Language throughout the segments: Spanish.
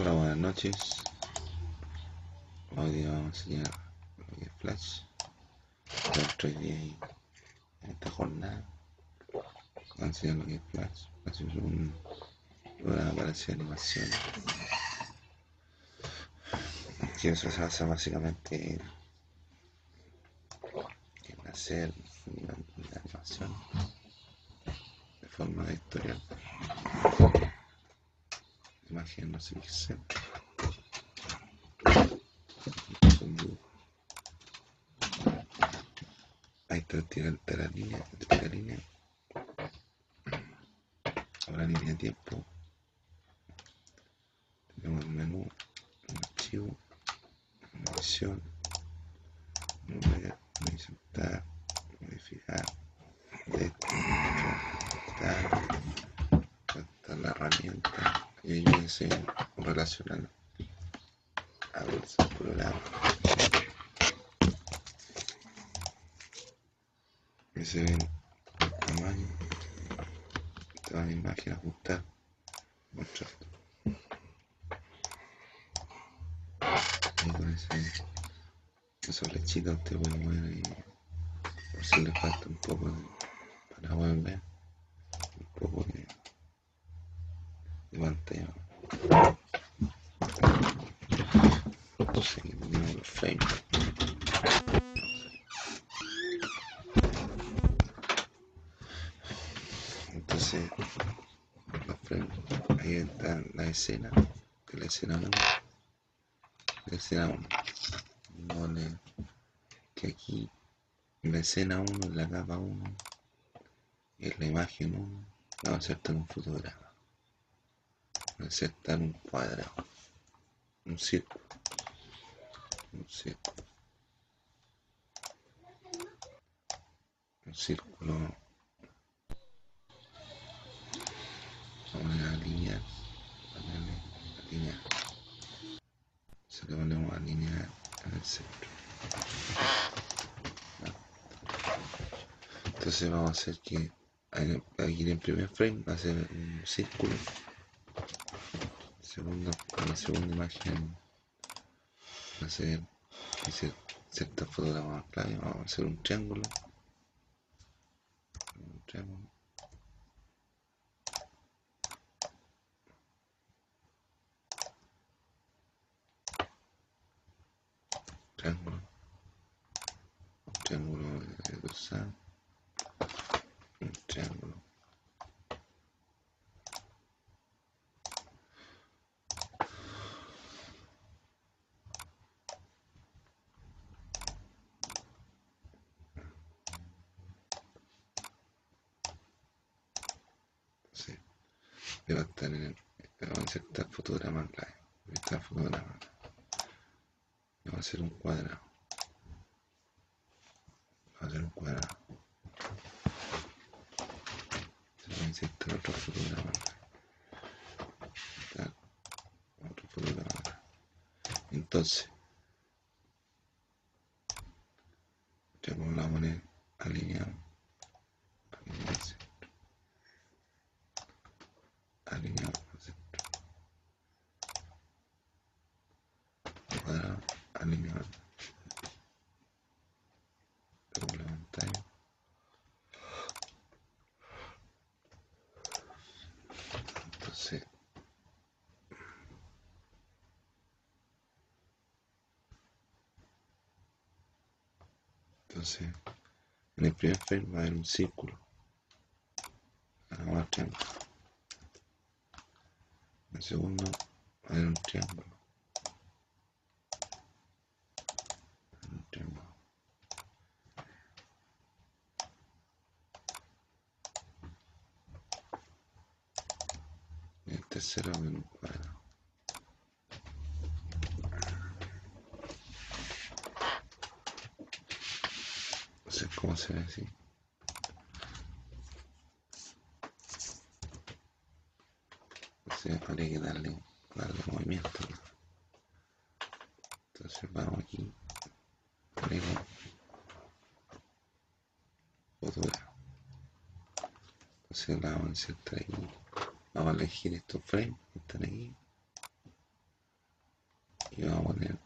Hola, buenas noches. Hoy día vamos a enseñar lo que es Flash. De ahí, en esta jornada, vamos a enseñar lo que es Flash. Flash es un programa para animación. Que eso se basa básicamente en, en hacer una animación de forma vectorial. Son dibujos. Ahí está tirante la línea, la línea. Ahora línea tiempo. Tenemos el menú, un archivo, una edición, mover, insertar, modificar, desconectar, esta la herramienta y ahí me enseñan relacionar al programa. Y se ven el tamaño, toda la imagen. Ahí con ese, esos mover ahí por si le falta un poco de, para poder ver un poco de, de pantalla. Seguimos los frames. Entonces, los frames, ahí está la escena, de la escena 1. La escena 1. Pone que aquí la escena 1, en la capa 1, en la imagen 1, vamos a insertar un fotograma. Vamos a insertar un cuadrado, un círculo, un círculo, un círculo, vamos a alinear, ponerle alinear, se le ponemos alinear en el centro. Entonces vamos a hacer que aquí en primer frame va a ser un círculo. Segundo, en la segunda imagen va a ser cierta fotograma clave. Vamos a hacer un triángulo. Un triángulo. Triángulo. Triángulo de. Un triángulo. Sí. A estar en el. Vamos a insertar fotograma clave. Está fotograma. Y va a ser un cuadrado. Va a ser un cuadrado. Se va a insertar otro fotograma clave. Está otro fotograma clave. Entonces, ya como la vamos a poner alineado. Alineado al centro. Alineado al centro. Cuadrado, alineado. Doble pantalla. Entonces, entonces, en el primer frame va a haber un círculo. Ahora va a haber triángulo. En el segundo va a haber un triángulo. Un triángulo. Y el tercero va a haber un cuadrado. No sé cómo se ve así. Entonces habría que darle, darle movimiento. Entonces vamos aquí, ponemos fotograma. Entonces la vamos a insertar aquí. Vamos a elegir estos frames que están aquí. y vamos a poner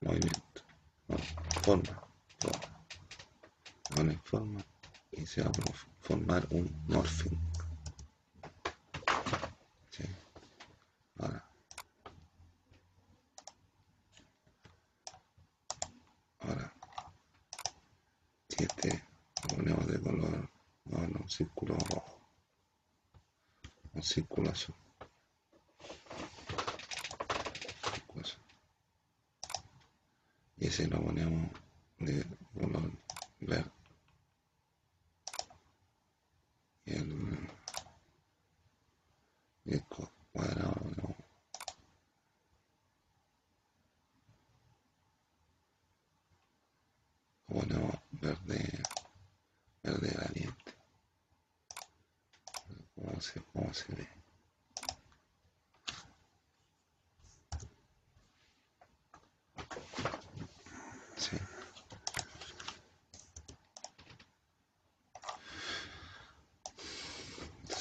movimiento, no, forma. Y se va a formar un morphing. ¿Sí? Ahora. Ahora. Si este lo ponemos de color, bueno, un círculo rojo. Un círculo azul. y ese lo ponemos de color verde y el, y el cuadrado lo ponemos verde verde valiente cómo se, cómo se ve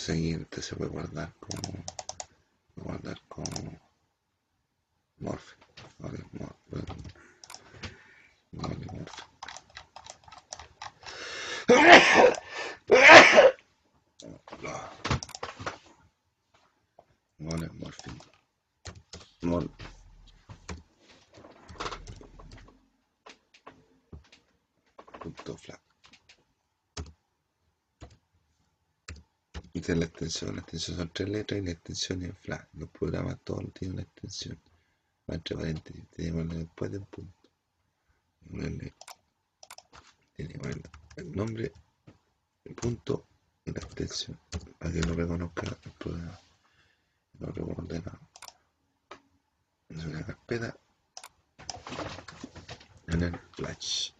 siguiente se puede guardar como morphe vale, vale, vale morphe vale morphe Mor punto flat La extensión. La extensión son tres letras y la extensión es flat. Los programas todos tienen una extensión. entre paréntesis. Tenemos después del punto. Ponerle, tenemos el, nombre, el punto y la extensión. Para que lo reconozca el programa. Lo reordenado. Es una en el flash.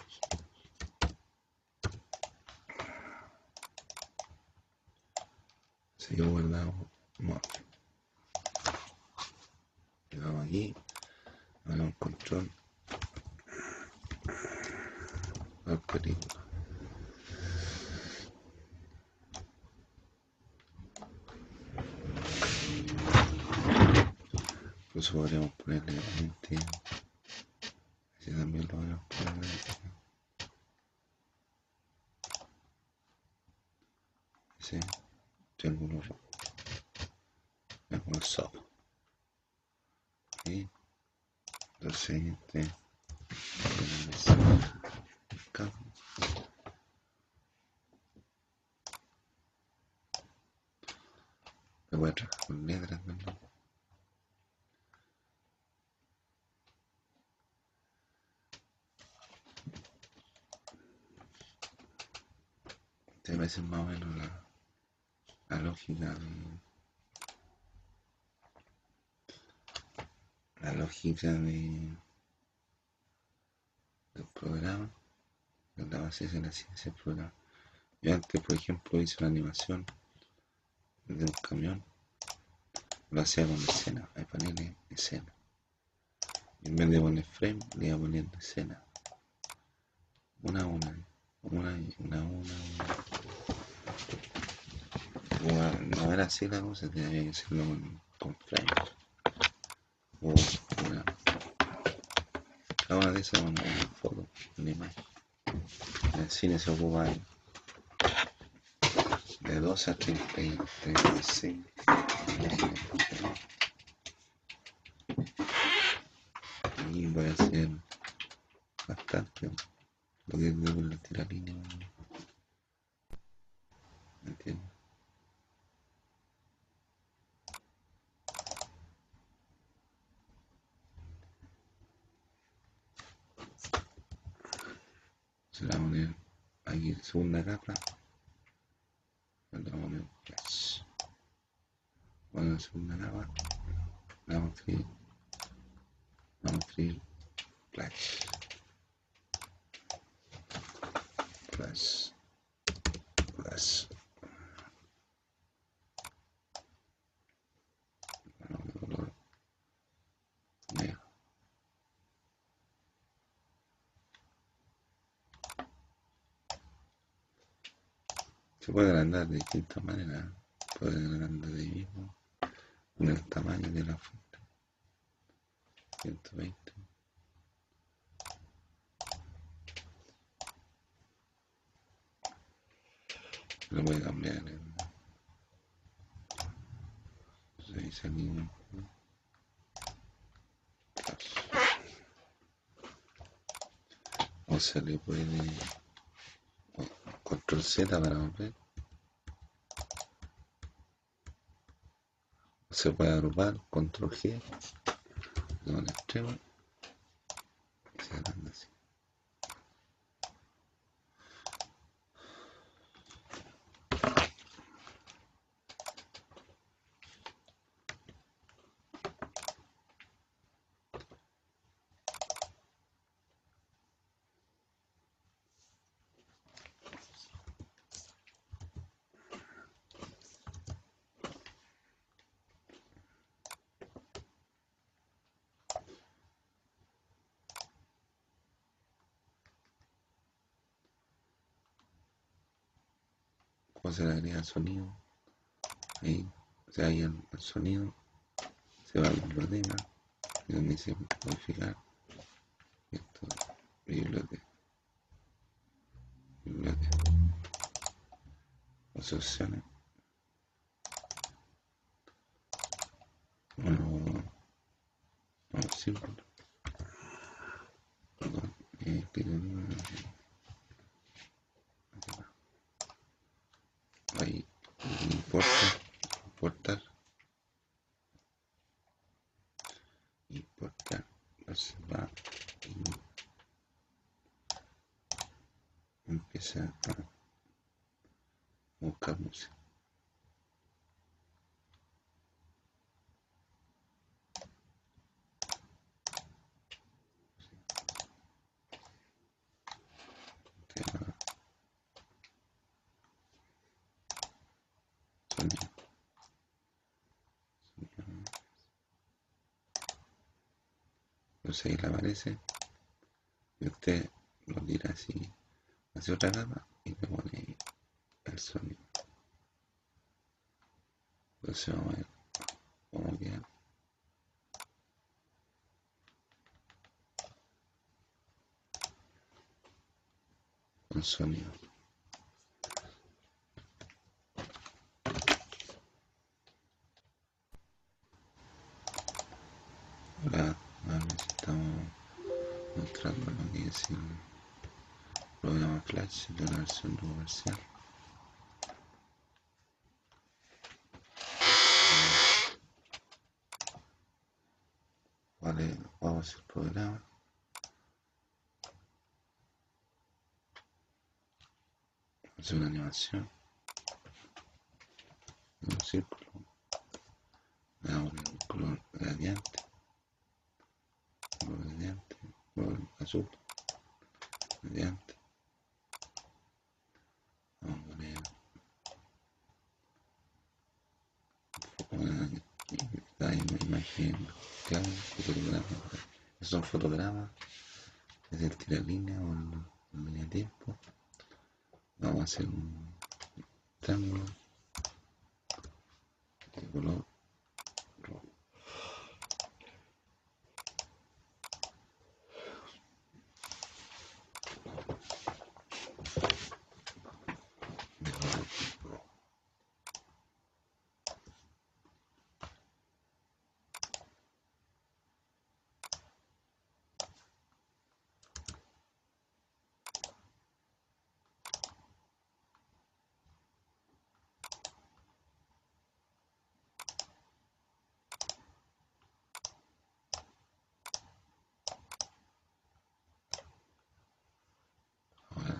Sigue guardado. Bueno. Llegamos aquí. Ahora un control. Al película. Incluso podríamos ponerle 20. Así también lo vamos a poner. Sí triángulo rojo. Triángulo soft. Y lo siguiente. Me voy a trabajar con letras también. Te parece más o menos la la lógica de la lógica de del programa la base de la ciencia del programa. Yo antes por ejemplo hice una animación de un camión lo hacía con escena hay paneles escena. En vez de poner frame le iba poniendo escena. Una a una una una una, una no era así la cosa, tenía que hacerlo con, con frame. O una, de una, foto, una imagen. En el cine se ocupa de 12 a 30, 36 Y a hacer bastante lo que es la tira. ¿Me entiendes? se la vamos a poner aquí en segunda capa le vamos a poner flash bueno en segunda capa le vamos a escribir vamos a escribir flash flash flash Se puede agrandar de distintas maneras. Puede agrandar de ahí mismo con el tamaño de la fuente. 120. Lo voy a cambiar en... Ahí salimos. O se le puede control Z para volver. Se puede agrupar, control G, extremo. Y se anda así. Se le agrega el sonido. Ahí se ahí el, sonido. Se va al problema. Y donde dice modificar. Esto, biblioteca. Biblioteca. Asociaciones. Bueno, no, símbolo. Perdón, eh, ahí importa importar importar entonces va y empieza a buscar música ahí le aparece y usted lo tira así hacia otra capa y le pone el sonido. Entonces vamos a ver cómo queda. Con sonido programa Flash de la versión comercial. Vale, vamos al programa. Hacer una animación. Un círculo. Le damos el color gradiente. mediante, azul, mediante. Vamos a poner una imagen, claro, fotograma. Son fotogramas, es el tiralínea o el de tiempo. Vamos a hacer un triángulo de color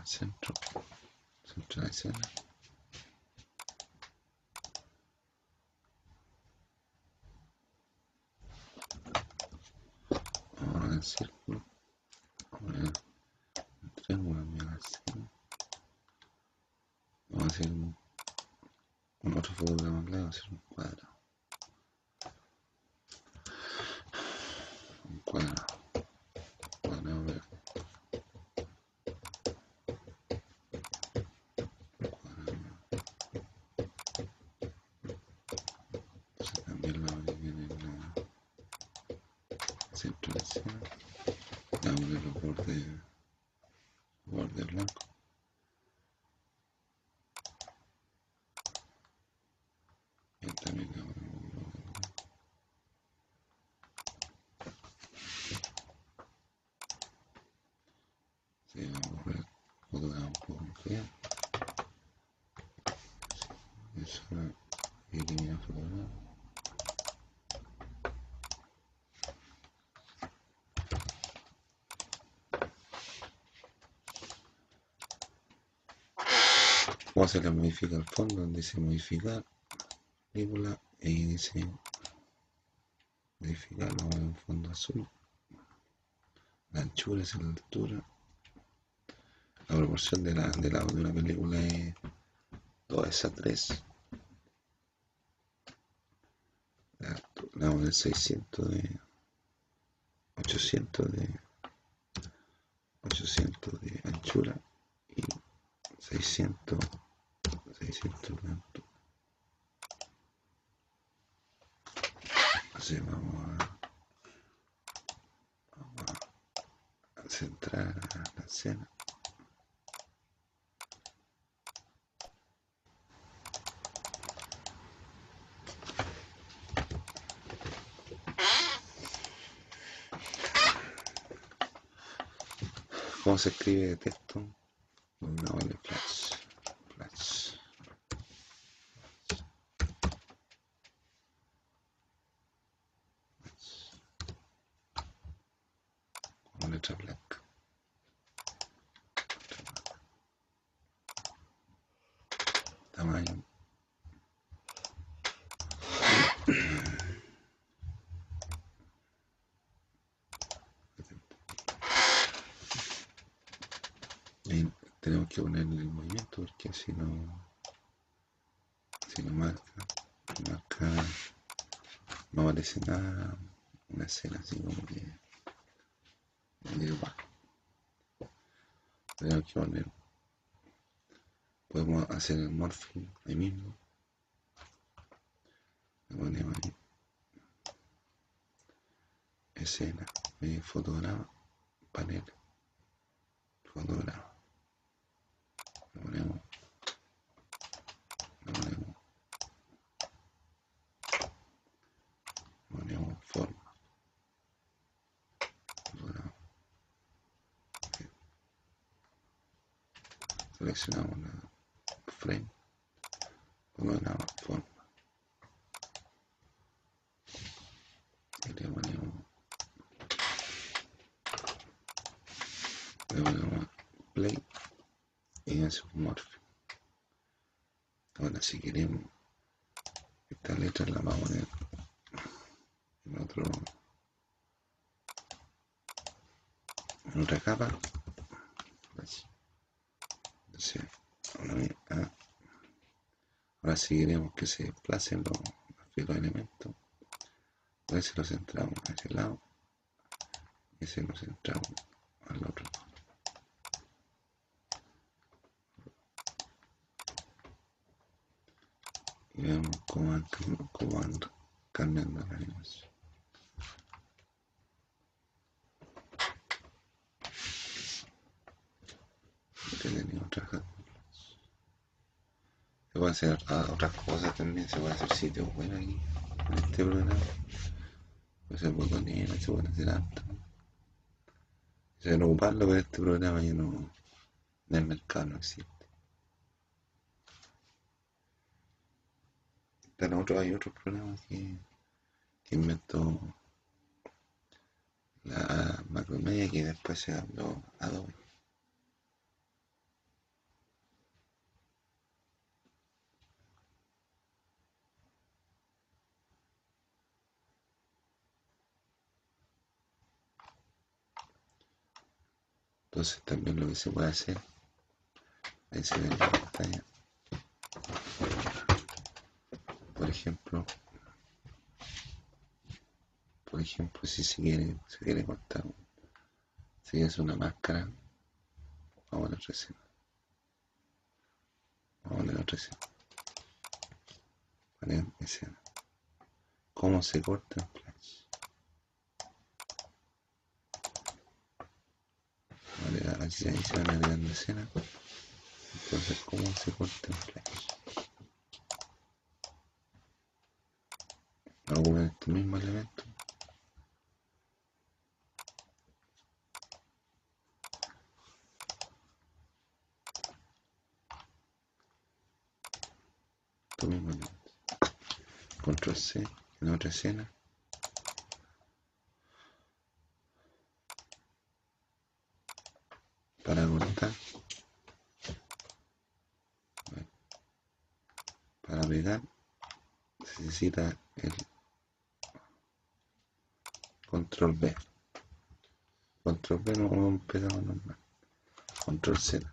centro, centro de escena. Ahora el círculo, ahora el triángulo la escena. Vamos a hacer un, un otro fotograma vamos a hacer un cuadrado. de guardia blanco. Y también ahora Se ahora podrán publicar. Cómo se le modifica el fondo, donde dice modificar película y dice modificarlo en fondo azul. La anchura es la altura la proporción de la, de la de una película es 2 a 3 la de 600 de 800 de 800 de anchura y 600 600 de altura así vamos a vamos a centrar la escena ¿Cómo se escribe de texto vale flash. Flash. Con letra blanca. Tamaño. tenemos que ponerle el movimiento porque si no si no marca marca no aparece nada una escena así como que igual tenemos que poner podemos hacer el morphing ahí mismo. Le ponemos ahí escena fotograma panel fotograma lo ponemos lo ponemos lo ponemos forma fotograma seleccionamos la frame fotograma forma y le ponemos le ponemos play y hace un morph ahora si queremos esta letra la vamos a poner en otro en otra capa así entonces ahora, ah, si queremos que se desplacen los, los elementos. A veces lo centramos a ese lado. Y ese lo centramos al otro. Y vemos cómo van, cómo van cambiando la animación. Entretenido trabajar Se puede hacer otras cosas también, se puede hacer sitios buenos aquí en este programa. Puede ser botonera, se puede hacer harto. Se puede ocuparlo, pero este programa ya no, en el mercado no existe. Pero otro, hay otros programas que, que inventó la Macromedia que después se habló Adobe. Entonces también lo que se puede hacer, ahí en la pantalla, por ejemplo, por ejemplo, si se quiere, se quiere cortar, si es una máscara, vamos a la otra escena. Vamos a la otra escena. Vale, escena. ¿Cómo se corta en Flash? Vale, aquí ahí se van agregando escena. Entonces, ¿cómo se corta en Flash? ocupen este mismo elemento. Este mismo elemento. Control C en otra escena. Para cortar. Para pegar necesita el control B. Control B no pegado normal. Control Z.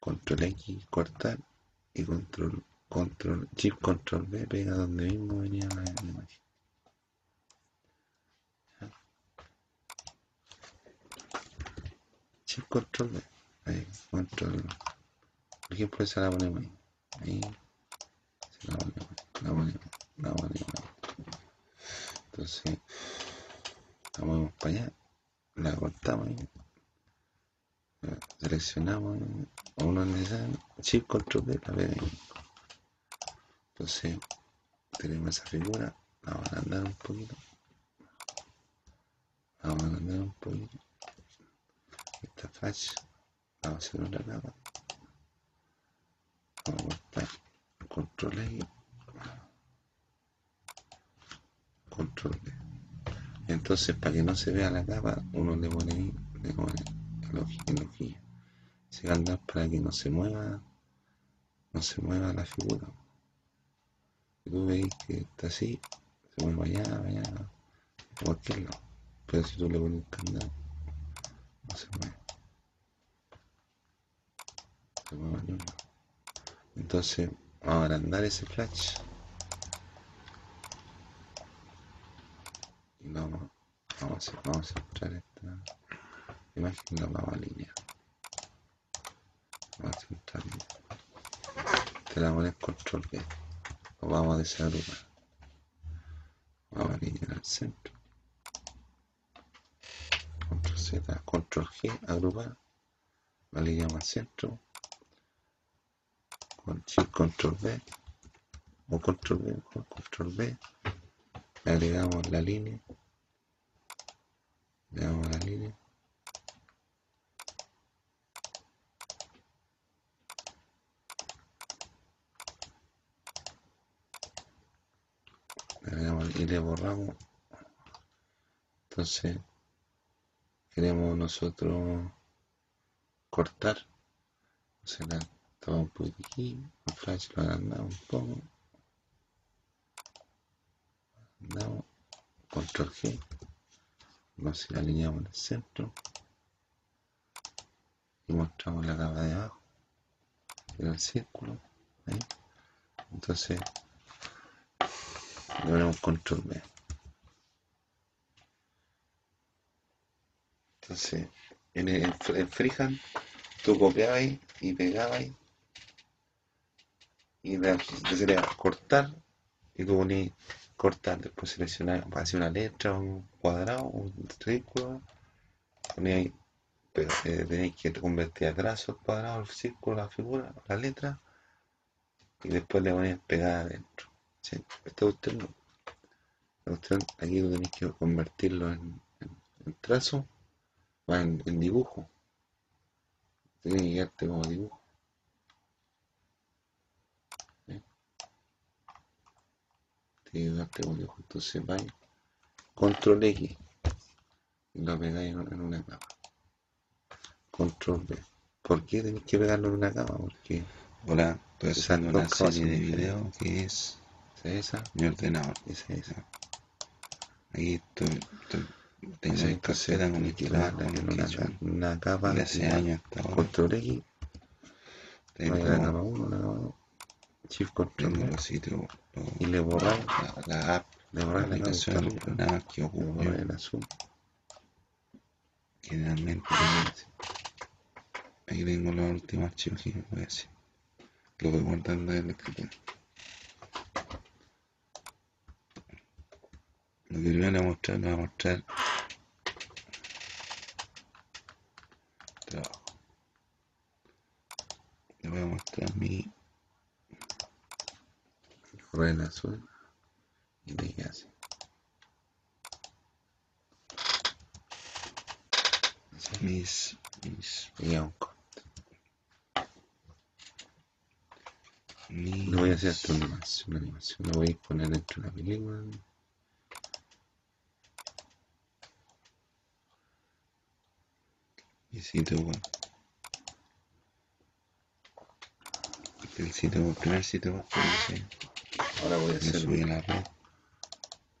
Control X cortar y control control chip control B pega donde mismo venía la, imagen. Chip control B. Ahí, control. Por ejemplo, esa la ponemos ahí. Ahí. Se la ponemos. La ponemos. La ponemos. Entonces, la movemos para allá. La cortamos. Seleccionamos uno necesario. Chip control B la pega ahí. Entonces, tenemos esa figura, la vamos a andar un poquito. Vamos a andar un poquito. Esta flash, la vamos a hacer otra capa. Vamos a cortar control X, control. Entonces, para que no se vea la capa, uno le pone ahí, le pone el hojilla. Se va para que no se mueva, no se mueva la figura tú veis que está así, se mueve allá, allá, cualquier lado. Pero si tú le pones un candado, no se mueve. Se mueve uno. Entonces, vamos a agrandar ese flash. Vamos, vamos, a, vamos a esta imagen la vamos a alinear. Vamos a centrarla. Te la control B vamos a desagrupar. Vamos a alinear al centro. Control Z, Control G, agrupar. La alineamos al centro. Con Control B. O Control B, Control B. Agregamos la línea. Le damos la línea. y le borramos. Entonces queremos nosotros cortar. O sea, la tomamos un poquito aquí el flash lo agrandamos un poco. Agrandamos control G nos alineamos en el centro. Y mostramos la capa de abajo. En el círculo. Entonces le ponemos control B. Entonces, en, el, en freehand, tú copiabas y pegabas y le decías cortar y tú ponías cortar, después seleccionar, hacer una letra, un cuadrado, un círculo, ponías eh, tenéis que convertir a trazo el cuadrado, el círculo, la figura, la letra y después le ponías pegada adentro. Sí, esta cuestión aquí lo tenéis que convertirlo en, trazo, en, dibujo. Tiene que quedarte como dibujo. Que quedarte como dibujo. Entonces vais, control X y lo pegáis en, una capa. Control B. ¿Por qué tenéis que pegarlo en una capa? Porque Hola, estoy haciendo una serie de video que es esa, mi ordenador. Esa, esa. Ahí estoy, estoy tengo mi carpeta con mi trabajo, con una, una capa de hace años hasta ahora. Control X. Tengo la capa 1, la capa 2. Shift Control los sitios, los, y le borramos la, la app, le la borramos la aplicación, los programas que borramos el azul. generalmente. Ahí tengo los últimos archivos que voy a hacer. Lo voy guardando en el escritorio. Lo que le voy a mostrar, le voy a mostrar sobre el azul y brillase. Mis, mis, mis No voy a hacer esto nomás, una animación. Lo voy a poner dentro de la película. Mi sitio web. El sitio web, primer sitio web Ahora voy a hacer. subí la red.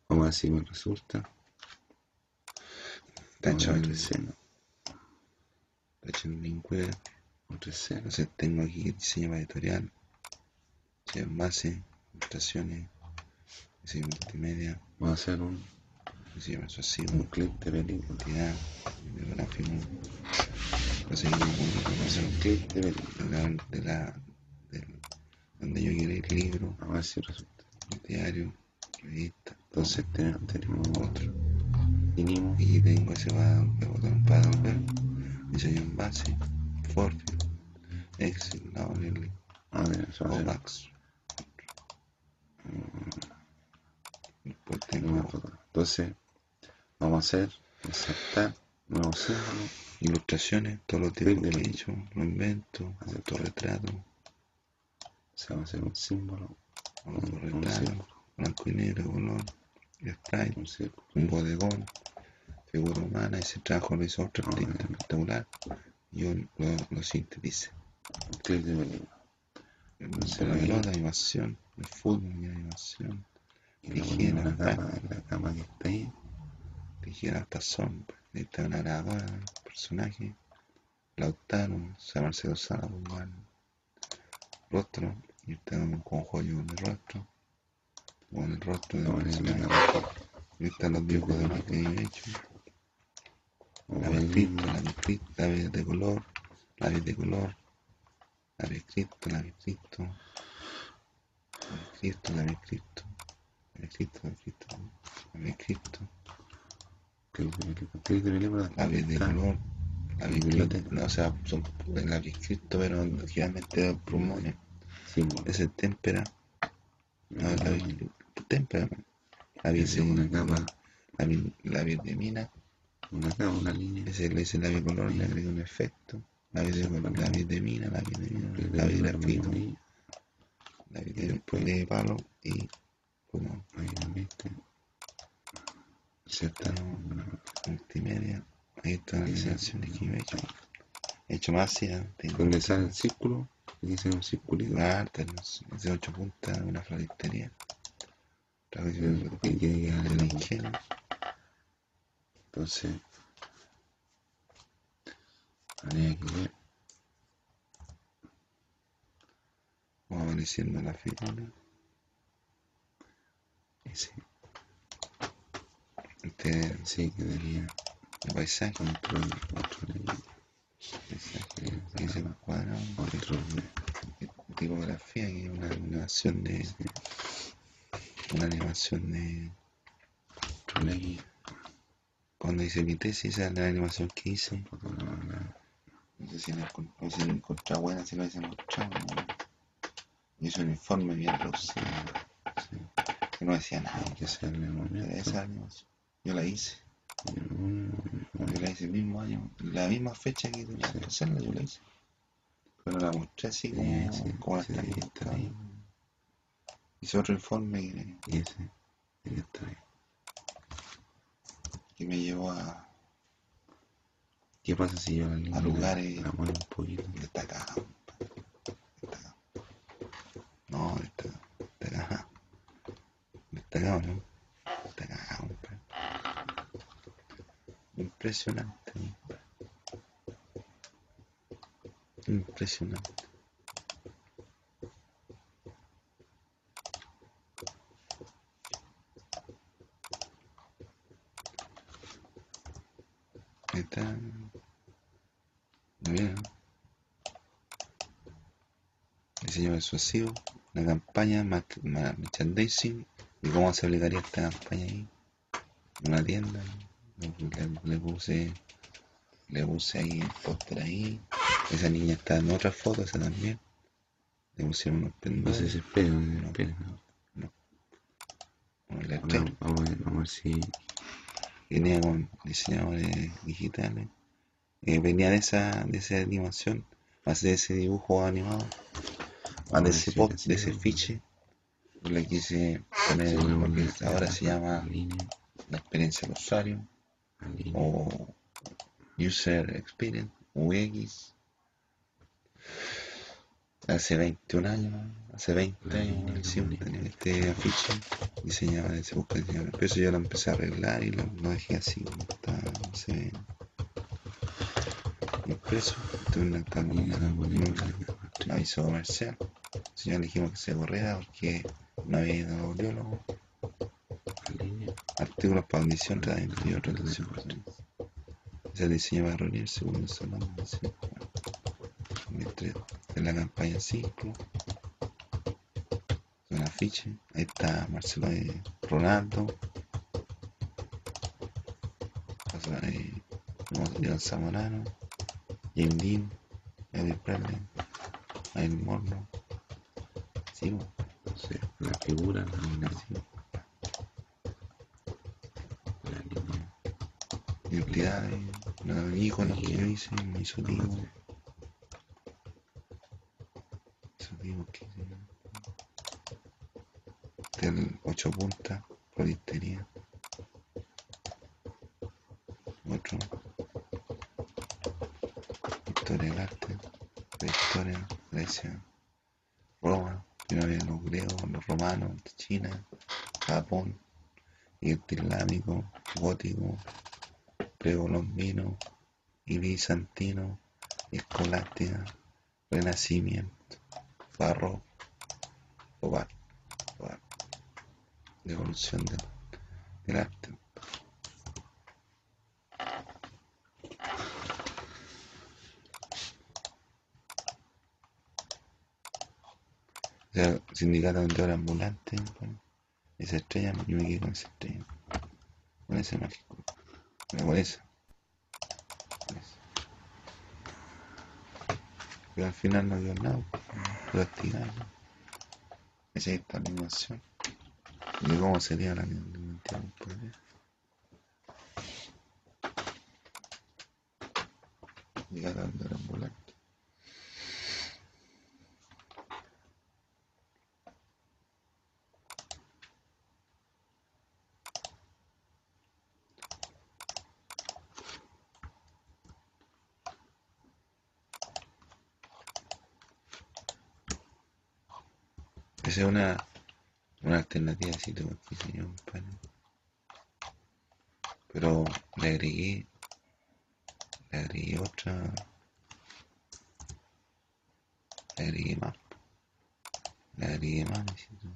Vamos a ver si me resulta. La escena. está hecho en lingüe. Otra escena. Entonces tengo aquí diseño editorial, diseño en base, ilustraciones, diseño multimedia, Vamos a hacer un, diseño un persuasivo, clip de película. identidad, bibliográfico. Vamos a hacer un Clip de película. de la, donde yo quiero ir, libro, a ver si resulta. diario, revista, Entonces tenemos, tenemos otro. mínimo. Y tengo ese botón para devolver, diseño en base, forfeit, exit, no, nearly, A ver, eso va a o ser. max. Después No me acuerdo. Entonces, vamos a hacer insertar nuevo símbolo. ilustraciones, todos los tipos de que he link. hecho, lo invento, autorretrato, Sea, vamos a hacer un símbolo. Un, un blanco y negro, color, sprite, Un círculo. un bodegón, figura humana, ese trabajo lo hizo otro Ah, artista bien. espectacular. Yo lo, lo sintetice. Clip de película. La pelota, animación, de fútbol y animación, una ¿verdad? cama, la cama que está ahí. dijera hasta sombra, esta es una grabada, personaje, Lautaro, San Marcelo Sala, rostro, y está un conjunto de rostro, con el rostro de Vamos un a poner la personaje, cama. y están los dibujos de he hecho, Vamos a lápiz ver escrito, mismo. lápiz escrito, lápiz de color, lápiz de color, lápiz escrito, lápiz escrito, lápiz escrito, lápiz escrito, lápiz escrito, lápiz escrito, lápiz escrito, Clip de película. Clip de película. lápiz de está. color, lápiz Biblioteca. escrito, no, o sea, son lápiz escrito, pero generalmente pulmones, Ese es témpera, no, Ah, lápiz, témpera, lápiz Ese es una de, cama. lápiz, lápiz de mina, Una cama, una línea. ese le dice lápiz color, le agrega un efecto, lápiz de, color, lápiz de mina, lápiz de mina, lápiz de palo y pulmón. ahí también está. Una multimedia. Ahí están las animaciones que yo he hecho. He hecho más, sí, donde sale el círculo, y dice un circulito. una es de ocho puntas, una floristería. Otra Y de que en la ingenio. Entonces, habría que ver. Va apareciendo la figura. Ese, Este sí, quedaría el paisaje, control, control ahí, paisaje, ahí se cuadrado. control Tipografía, que es una animación de. Una animación de. Cuando hice mi tesis, esa es la animación que hice. No sé si la no sé si la encontré buena, si la hice encontrado. ¿no? Y hizo un informe bien reducido, sí, que no decía nada. que esa animación. Yo la hice, La hice el mismo año, la misma fecha que tenía que hacerla, yo la hice. Pero la mostré así como, Sí, sí, como la sí, está ahí. Hice otro informe que, Y ese, ahí está ahí. que me llevó a ¿Qué pasa si yo la línea lugares- la un poquito? No. Destacado. Destacado, ¿no? Impresionante. Impresionante. Ahí está. Muy bien. Diseño persuasivo, una campaña, merchandising y cómo se aplicaría esta campaña ahí. Una tienda. Le, puse le puse ahí el póster ahí. Esa niña está en otra foto, esa también. Le pusieron unos No pendores, sé si esperen, esperen. ¿no? letreros. Vamos, vamos, a ver, vamos a ver si venía con diseñadores digitales eh, venía de esa, de esa animación, más de ese dibujo animado, más de ese pop, de ese fiche. Le quise poner lo que ahora se llama la experiencia del usuario o User Experience, UX. Hace 21 años, hace 20 años hicimos este afiche diseñado ese busca diseñador. Pero eso yo lo empecé a arreglar y lo, dejé así está, no se ve impreso. Tuve una un aviso comercial. Si ya dijimos que se corriera porque no había ido a audiólogo. Artículos para audición, radio y otra atención. Ese diseño va a reunir según el salón de la campaña ciclo un afiche ahí está Marcelo y Ronaldo. John Zamorano. Jim Dean Eddie Presley el Morno sí, la figura la animación la línea identidades los iconos que yo hice me hizo digo del 8 puntas, floristería. Otro. Historia del arte. La historia, Grecia, Roma, primero los griegos, los romanos, China, Japón, y el islámico, gótico, precolombino y bizantino, escolástica, renacimiento, barroco, de evolución del, arte. O sea, sindicato de vendedor ambulante, bueno, esa estrella, yo me quedé con esa estrella. Con ese mágico. Esa. Pero al final no dio nada. Practicar. Esa es esta animación. ¿Y cómo sería la alimentación? Llegar a andar ambulante. Es una una alternativa si que diseñar un panel pero le agregué le agregué otra le agregué más le agregué más necesito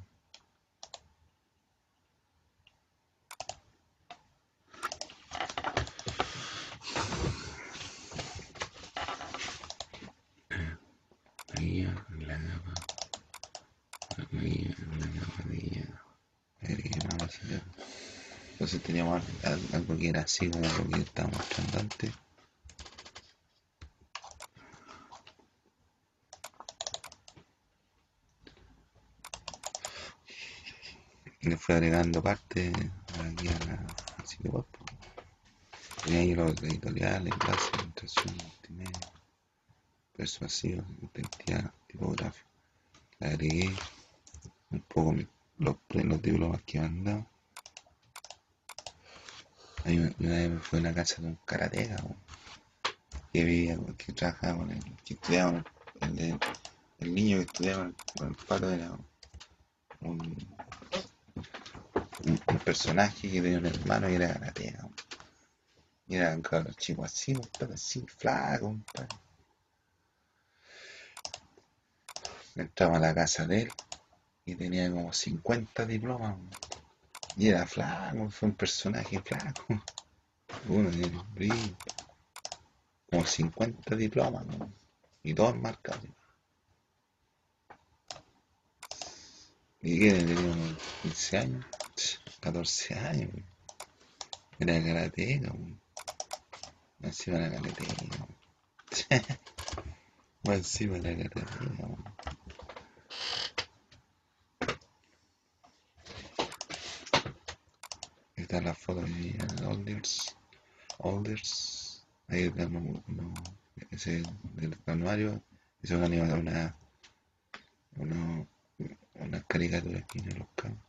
así como lo que estaba mostrando antes. Y le fui agregando parte aquí a la, al sitio web tenía ahí los editoriales clases, ilustración multimedia persuasión identidad tipográfica le agregué un poco los, los diplomas que me han dado una vez me fui a una casa de un karateka, que vivía, que trabajaba con él, que estudiaba, el, niño que estudiaba con el pato era un, un, personaje que tenía un hermano y era karateka. Y era un cabrón chico así, un pato así, flaco, un pato. Entraba a la casa de él y tenía como 50 diplomas. Y era flaco, fue un personaje flaco. Uno de brillo. Como 50 diplomas, ¿no? Y todos marcados. ¿Y qué tenía unos 15 años? 14 años. Era karateca, Encima era karateca. Encima era karateca, está la foto de Alders, Alders, Ahí uno, uno, ese del anuario, es una una, una, una caricatura aquí en los campos.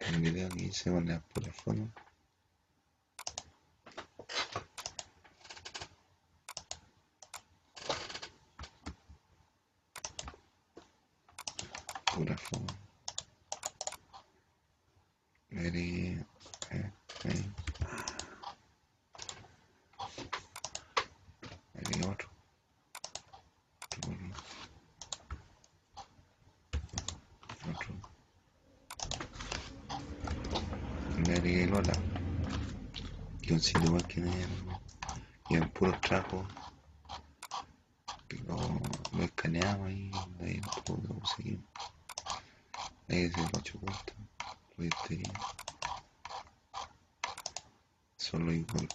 El video aquí se pone por la foto. Pura foto. Very, eh, ahí. Ahí otro. Otro por aquí. Otro. Mary Lola. Y un sitio igual que ¿no? Que lo, lo y de ahí lo, lo conseguimos. Ahí es el 8 este, son los iconos,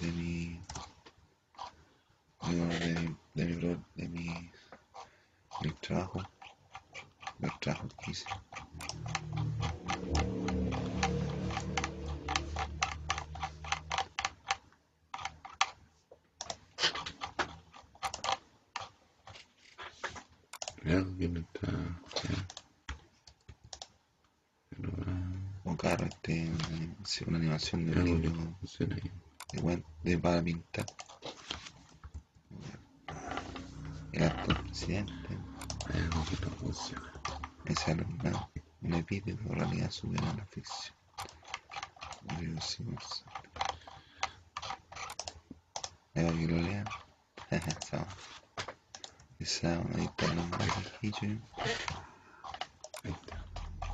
de mi. Los iconos de mi. de mi. de mi. mi trabajo. Los trabajos que hice. Pero ah, O claro, este, animación, una animación de un algo no funciona ahí. de, buen- de para pintar. El actual presidente, algo que no funciona. era una, una epíteto en realidad supera a la ficción. Simons. Ahí va que lo lean. esa, esa, ahí está el nombre del Hitcher, Ahí está.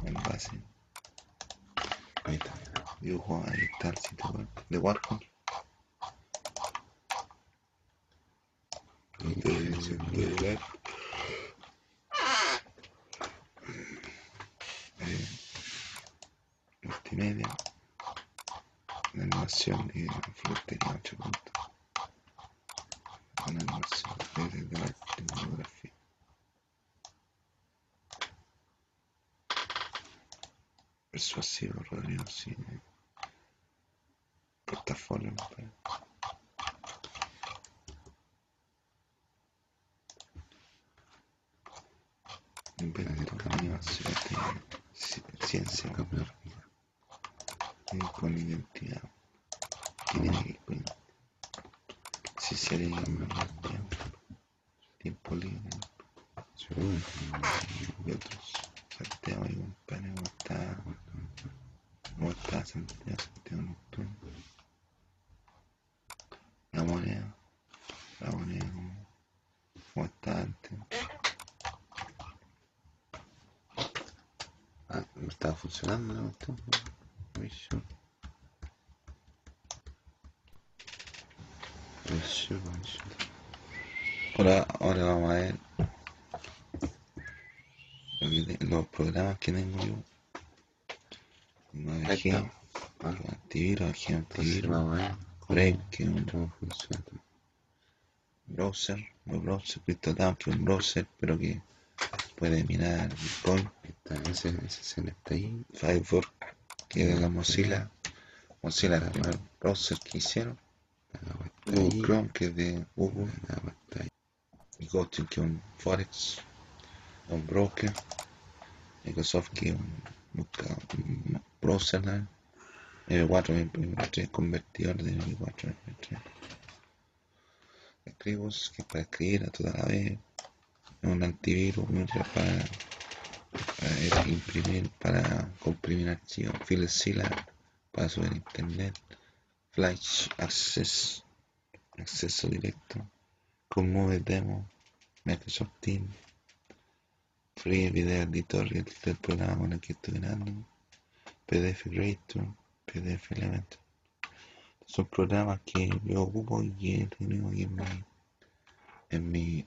en base, Ahí está. Dibujo, ahí está el sitio web de Warhol. De. Eh, multimedia, animación de Frutería 8 puntos. Una animación de, de, la tecnología. Persuasivo, Rodrigo Cine. Portafolio, me parece. Invento, animación, ci- ciencia, Cambio de realidad. eh, con identidad. ¿Qué tiene que ver con Si se le tiempo, tiempo libre Sí, y otros. Santiago y compadre, ¿cómo está? ¿Cómo está Santiago? Santiago Nocturno. La moneda, la moneda, ¿cómo, cómo está antes? Ah, no estaba funcionando sure, muy sure. Ahora, ahora vamos a ver los programas que tengo yo. Ah, antivirus, entonces antivirus, un cómo funciona. browser, los browser, CryptoTab, un browser, pero que puede minar Bitcoin, ese, ese está ahí. Firefox, que es de la Mozilla, Mozilla es el browser que hicieron, Google. Chrome, que es de Google, y Ghosting, que es un Forex, un broker, Microsoft, que es un, un browser, ¿no? M4, M3, convertidor de M4, M3. Escribos, que para escribir a toda la vez, un antivirus, mientras para, imprimir, para comprimir archivos, FileZilla, para subir internet, Flash Access, acceso directo, con Movie Demo, Microsoft Teams, Free Video Editor, que es el programa con el que estoy grabando, PDF Creator, PDF Elementor. Son programas que yo ocupo y que he tenido aquí mi, en mi,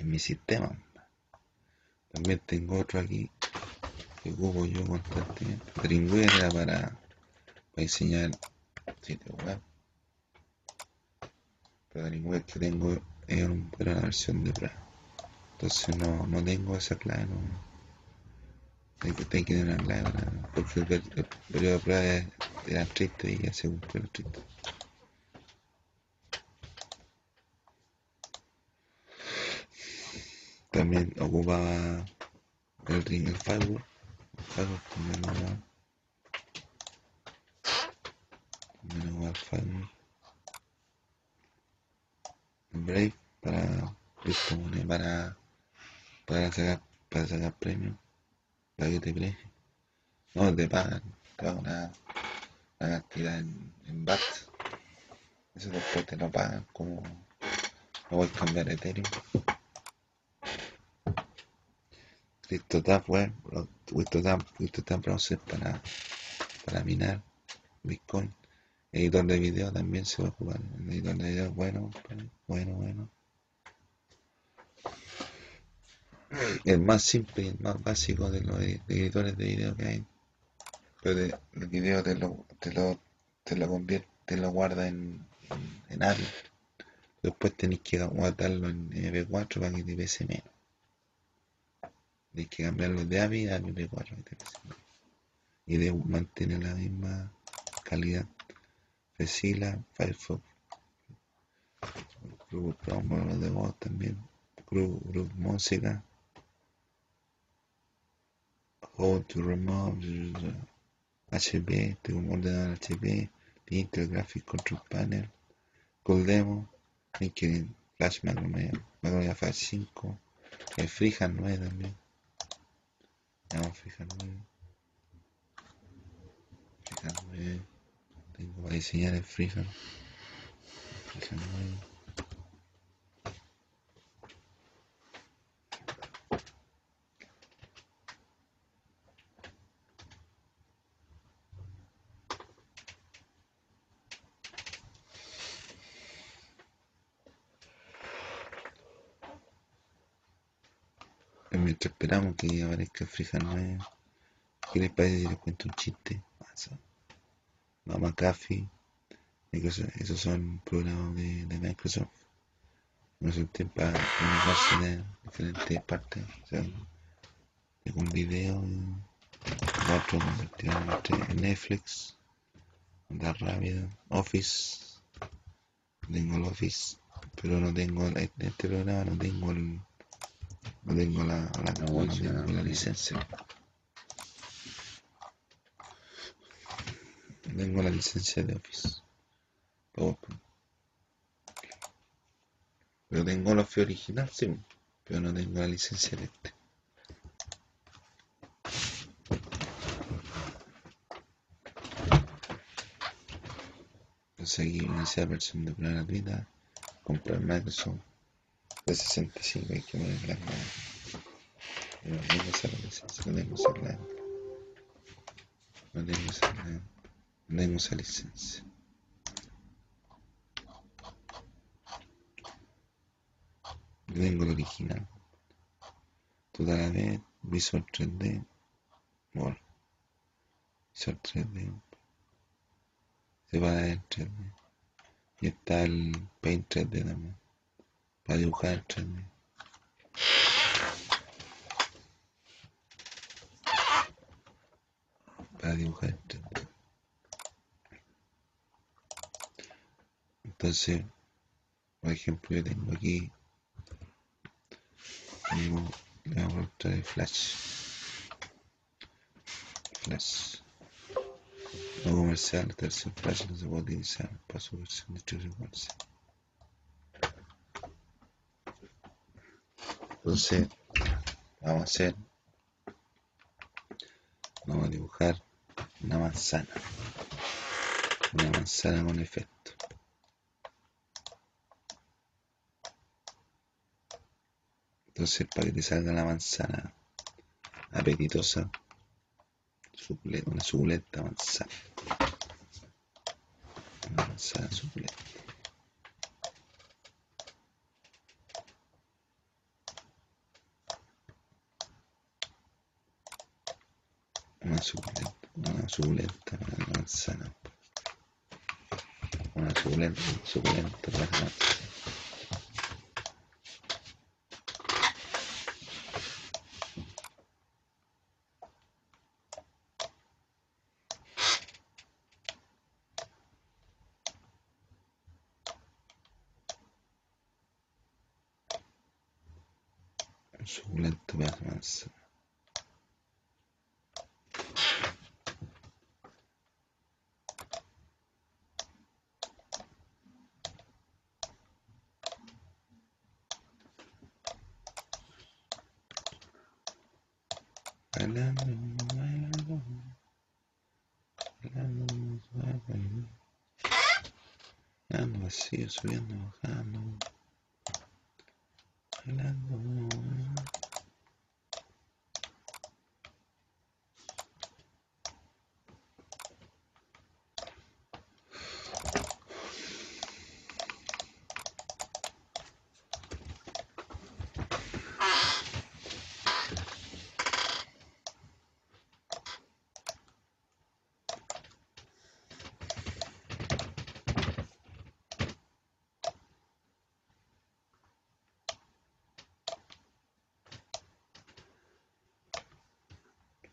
en mi sistema. También tengo otro aquí que ocupo yo constantemente. Dreamweaver era para, para diseñar sitios web. Pero Dreamweaver que tengo es una versión de Pro. Entonces no, no tengo esa clave, no, Hay que, tener una clave para- porque el, per- el periodo de prueba era triste y ya se cumplió lo triste. También ocupaba el ring, el firewall. El firewall también lo ocupaba. También ocupaba el Brave para criptomonedas, para, para sacar, para sacar premios, para que te premien. No, te pagan, te pagan una, cantidad en, en BAT. Eso después te lo pagan como no voy a cambiar Ethereum. CryptoTab web, CryptoTab, CryptoTab browser para, para minar Bitcoin. Editor de video también se va a ocupar. El editor de video bueno, bueno, bueno. El más simple y el más básico de los editores de video que hay. Pero el video te lo, te lo, te lo convierte, te lo guarda en, en, en. Después tenéis que guardarlo en MP4 para que te pese menos. Tienes que cambiarlo de AVI a MP4 para que te pese menos. Y de mantener la misma calidad. Fecila, Firefox, Group Promo de voz también, Group, Group Música, How to Remove, HP, tengo un ordenador HP, Intel Graphic Control Panel, Cool Demo, LinkedIn, Flash Macromedia, Macromedia Flash 5, el Freehand 9 también, Freehand 9, Freehand 9, tengo para diseñar el Freehand, Freehand 9. Y Mientras esperamos que aparezca Freehand 9, ¿qué les parece si les cuento un chiste? McAfee, Microsoft- esos son programas de, de Microsoft. No son tiempos para comunicarse de diferentes partes. O sea, un video otro en Netflix, anda rápido, Office, tengo el Office, pero no tengo en este programa no tengo el no tengo la, la, No, tengo la licencia. No tengo la licencia de Office. Pero tengo el Office original, sí, pero no tengo la licencia de este. Conseguí iniciar versión de prueba gratuita, comprar Microsoft de 65 hay que la clave. Pero no esa licencia, no esa clave. No esa clave. No licencia. Yo tengo el original. Total vez, Visual 3D, bueno, Visual 3D, se va en 3D. Y está el Paint 3D también, para dibujar en 3D. Para dibujar en 3D. Entonces, por ejemplo, yo tengo aquí tengo, le voy a mostrar el flash flash no comercial esta versión flash no se puede utilizar para su versión de distribución comercial entonces vamos a hacer vamos a dibujar una manzana una manzana con efecto Entonces, para que te salga la manzana apetitosa, una suculenta manzana. Una manzana suculenta. Una suculenta, una suculenta manzana. Una suculenta, suculenta manzana. suculento pedazo de manzana. Bailando, bailando, bailando, bailando, bailando vacío, subiendo, bajando, bailando.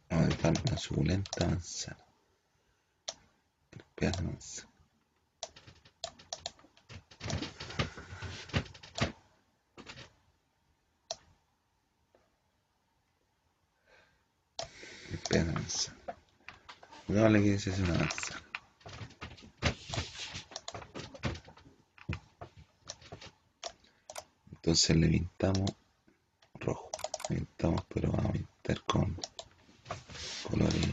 Vamos a dejar una suculenta manzana. Pedazo de manzana. Pedazo de manzana. No que ese es una manzana. Entonces le pintamos rojo. Le pintamos, pero vamos a pintar con colores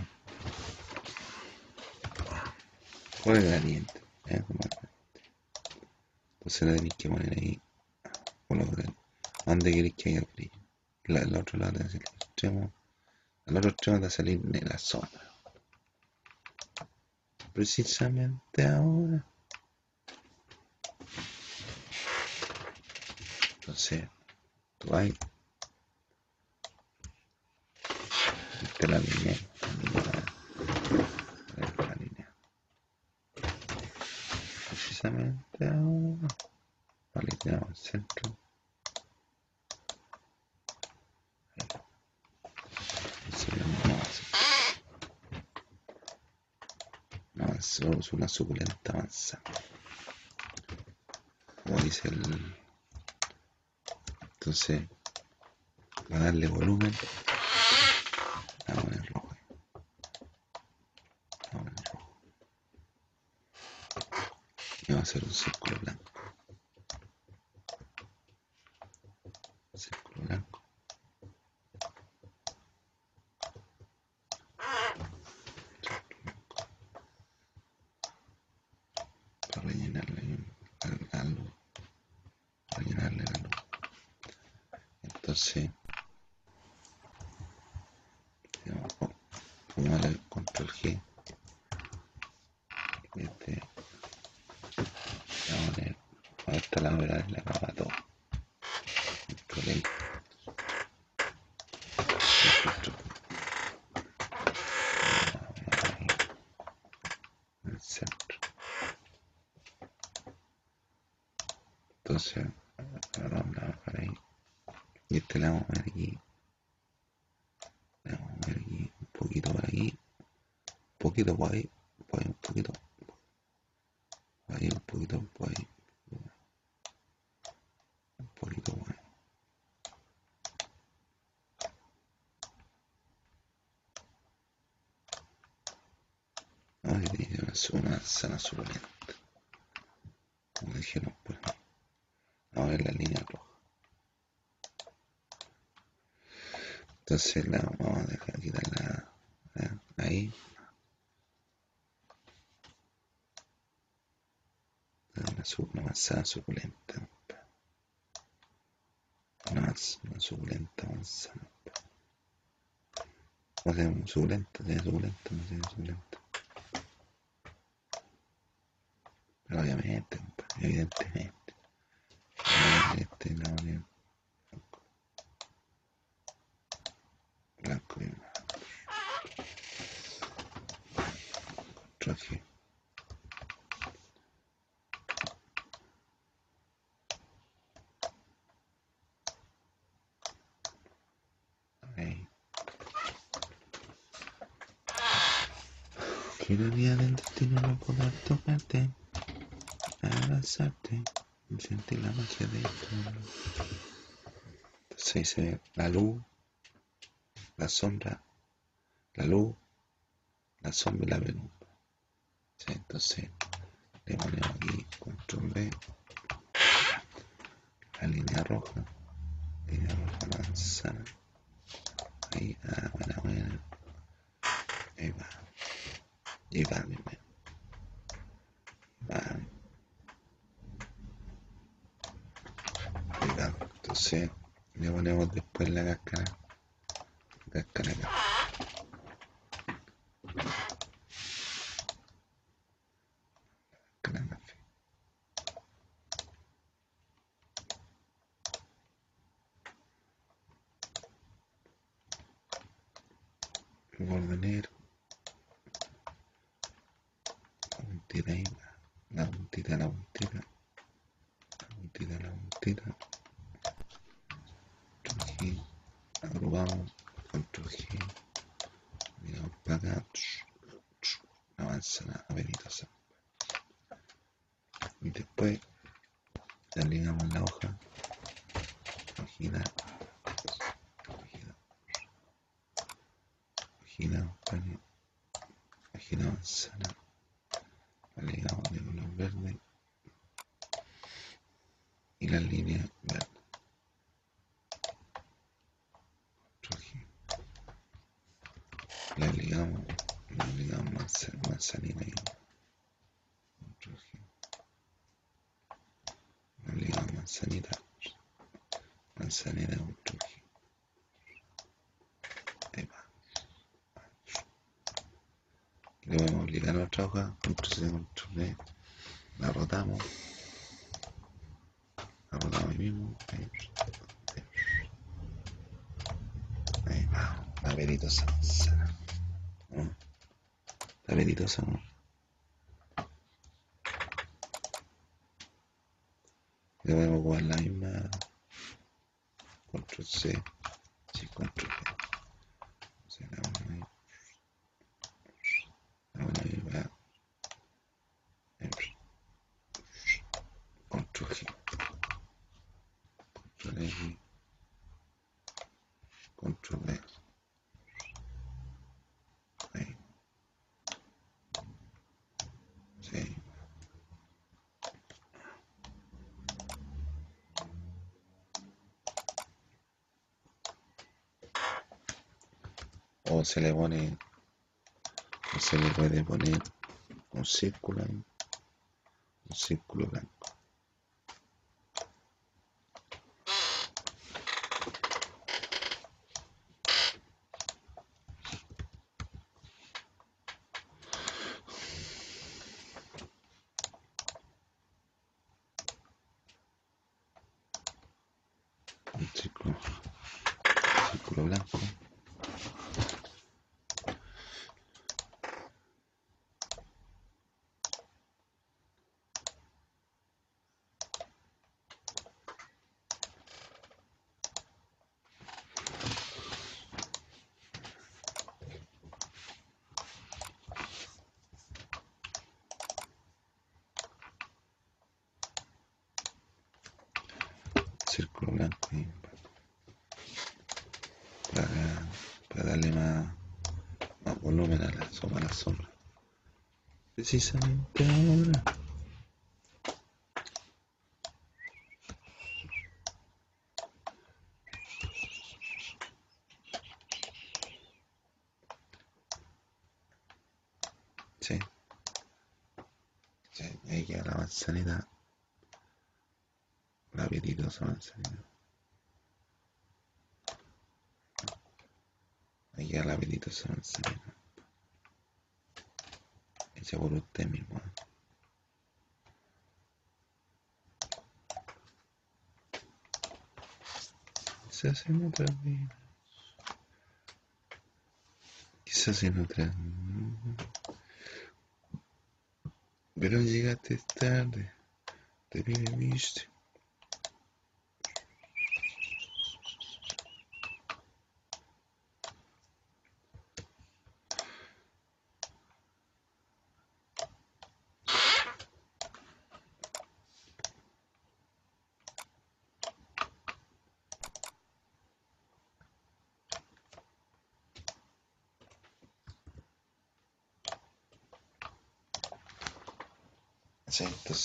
colores calientes ¿eh? entonces le tenéis que poner ahí colores donde queréis que haya brillo la, el otro lado el extremo. Al otro extremo de salir de la sombra precisamente ahora. Entonces tú vas te la línea, la, línea. Precisamente ahora. Alineamos el centro. No, es una suculenta manzana. Como dice el. Entonces, para darle volumen, Vamos en rojo. Vamos en rojo. Y vamos a hacer un círculo blanco. Círculo blanco. Para rellenarle la luz. Rellenarle la luz. Entonces. Vamos a darle control G. Este. Vamos a poner. A esta la verdad es la capa todo. Control L. En el centro. Entonces, ahora vamos a bajar ahí. Y este le vamos a poner aquí. Le vamos a poner aquí un poquito por aquí. Un poquito por ahí. Por ahí un poquito. Por ahí un poquito por ahí. Un poquito por ahí. Ahora tiene una, una suculenta. Como dijeron ahí. Ahora es la línea roja. Entonces la vamos a dejar quitarla ¿eh? ahí. Una, una manzana suculenta. Una, una suculenta manzana. No sé, suculenta, tiene suculenta, no tiene suculenta. Pero obviamente, evidentemente. Este la voy a poner blanco y traje. Ahí. El día del destino no poder tocarte, abrazarte, y sentir la magia de esto. Entonces ahí se ve la luz, la sombra, la luz, la sombra y la penumbra. Entonces le ponemos aquí control B, la línea roja, línea roja manzana. Ahí, ah, buena, buena. Ahí va. Y va, mi hermano. Va. Ahí va. Entonces le ponemos después la cáscara. La Cáscara café. El borde negro. La puntita ahí. La puntita, la puntita. La puntita, la puntita. Control G. Agrupamos. Control G. Miramos para acá. La manzana apetitosa. Y después le alineamos la hoja. Hojita. Hojita. Hojita, paño. Hojita manzana. La alineamos de color verde. Y la línea verde. Control G. La ligamos, la ligamos manzana, manzanita ahí. Control G. La ligamos manzanita. Manzanita, control G. Ahí va. Y le podemos ligar otra hoja, control C. La rotamos. La rotamos ahí mismo. Ahí. Ahí va. La veritosa manzana. La veritosa, ¿no? Le podemos ocupar la misma control C, sí, control V. Se la vamos ahí. La vamos ahí, va. Ahí. Control G. Control X. Control V. Ahí. Sí. O se le pone, se le puede poner un círculo un círculo blanco. Un círculo, círculo blanco. círculo blanco ahí para, para darle más, más volumen a la sombra, a la sombra. Precisamente ahora. Sí. Sí, ahí queda la manzanita la apetitosa manzanita. Ahí queda la apetitosa manzanita. Hecha por usted mismo. ¿eh? Quizás en otra vida. Quizás en otra. Pero llegaste tarde. Te viniste.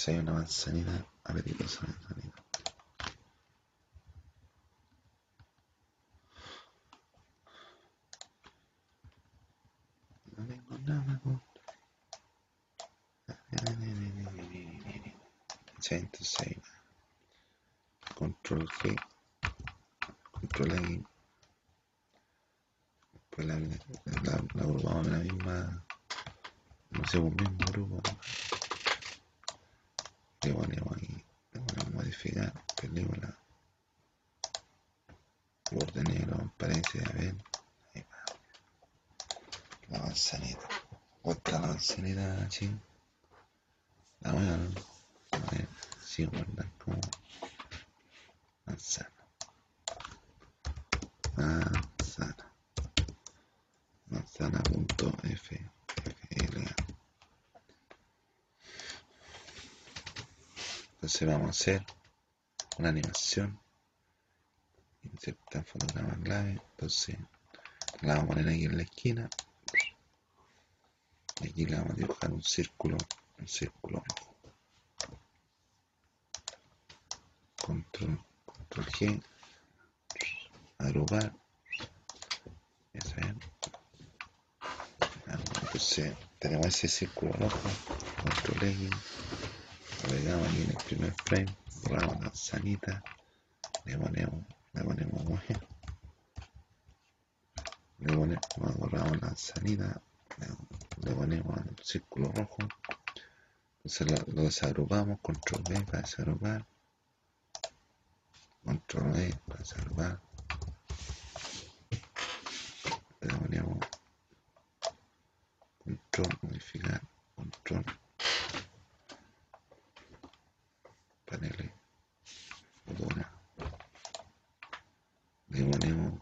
Entonces hay una manzanita, apetitosa manzanita. No tengo nada con... Control G, control X, pues la, la, la en la misma, no sé, un mismo grupo. Le ponemos ahí, le ponemos modificar, película, borde negro, aparece, a ver, ahí va. La manzanita, otra manzanita, así. La voy a, a ver, si guardar como manzana. Manzana. Manzana.fla. Entonces vamos a hacer una animación. Insertar fotograma clave. Entonces la vamos a poner aquí en la esquina. Y aquí le vamos a dibujar un círculo, un círculo. Control, control G. Agrupar. Es. Entonces tenemos ese círculo rojo. Control X. Agregamos aquí en el primer frame. Borramos la manzanita. Le ponemos, le ponemos. Le ponemos, borramos la manzanita. Le, ponemos el círculo rojo. Entonces lo, lo desagrupamos. Control B para desagrupar. Control E para desagrupar. Le ponemos control, modificar, control, paneles, fotogra, le ponemos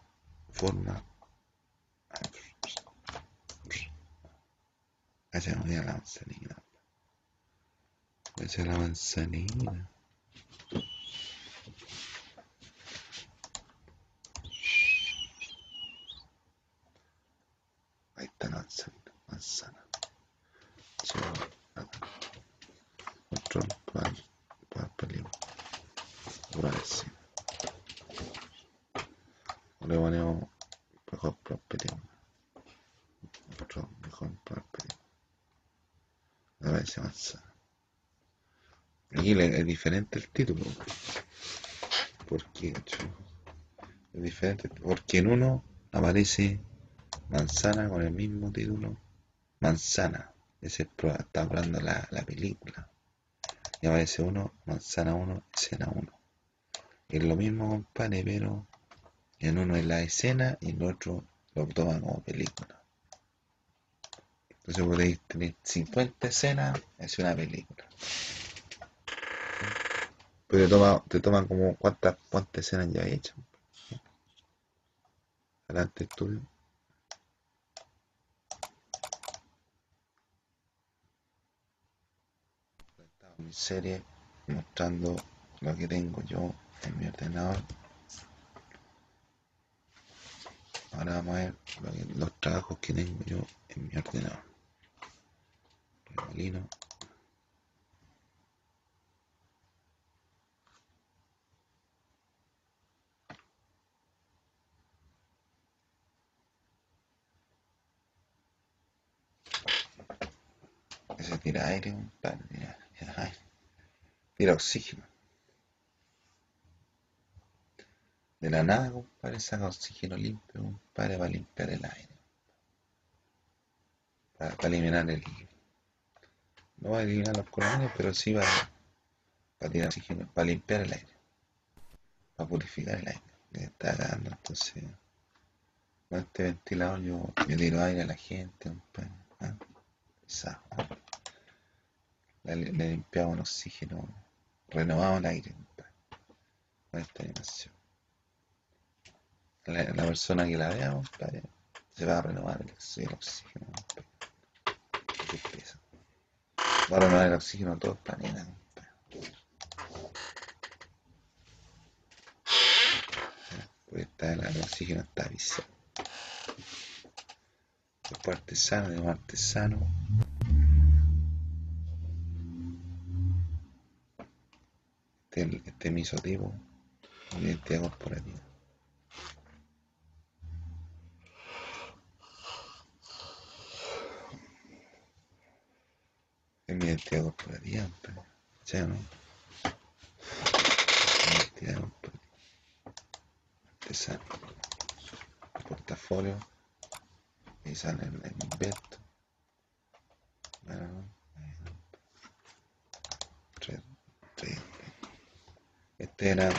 forma, hacemos ya la manzanita, esa es la manzanita. Ahí está la manzanita, manzana. Sí, acá. Control, para, para película. Por así. Le ponemos mejor para película. Control, mejor para película. Me parece manzana. Es diferente el título. Porque es diferente. Porque en uno aparece manzana con el mismo título. Manzana. Ese está hablando la, la película. Y aparece uno, manzana 1, escena 1. Es lo mismo, compadre, pero en uno es la escena y en el otro lo toma como película. Entonces podéis tener 50 escenas, es una película. Pero te toma, te toma como cuántas, cuántas escenas ya he hecho. Adelante estudio. Mi serie mostrando lo que tengo yo en mi ordenador. Ahora vamos a ver los trabajos que tengo yo en mi ordenador. Remolino. Tira aire, compadre. Tira, aire. Tira oxígeno. De la nada, compadre, saca oxígeno limpio, compadre, para limpiar el aire. Para, eliminar el. No va a eliminar los colonias, pero sí va para tirar oxígeno, para limpiar el aire. Para purificar el aire. Le está dando, entonces. Con este ventilador yo, yo tiro aire a la gente, compadre. ¿ah? Pesado. Le, le oxígeno, renovamos el aire. Con esta animación. La, persona que la vea, compadre, se va a renovar el, oxígeno. Va a renovar el oxígeno todo el planeta, compadre. Porque está, el, el oxígeno está viciado. Después artesano, digo artesano. Este es mi isotipo, mi identidad corporativa. Es mi identidad corporativa, ¿sí o no? Identidad corporativa. Artesano. Portafolio. Y sale el, el invento Red, red. Este era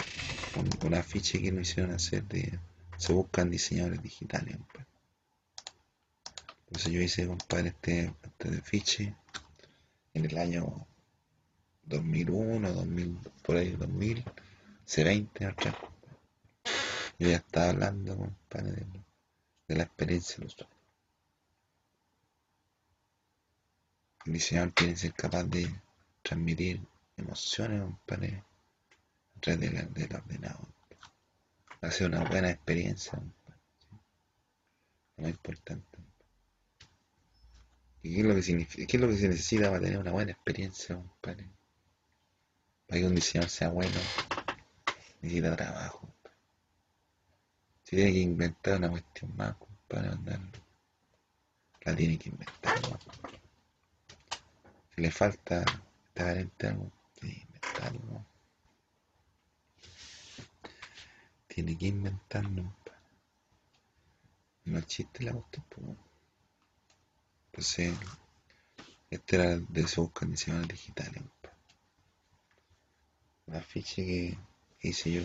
un, un afiche que nos hicieron hacer de se buscan diseñadores digitales. compadre. Entonces yo hice, compadre, este, este afiche en el año 2001, 2000, por ahí 2000, hace 20 atrás. Yo ya estaba hablando, compadre, de, de la experiencia del usuario. El diseñador tiene que ser capaz de transmitir emociones, compadre, a través de la- del ordenador. Hacer una buena experiencia, compadre. Lo más importante. ¿Y qué es lo que significa, qué es lo que se necesita para tener una buena experiencia, compadre? Para que un diseñador sea bueno, necesita trabajo. compadre. Si tiene que inventar una cuestión más, compadre, mandarlo, la tiene que inventar, ¿no? Si le falta, algo, tiene que inventarlo, ¿no? Tiene que inventarlo, compadre. No existe la cuestión, pues. Entonces, este era de esos condiciones digitales, compadre. Un afiche que hice yo.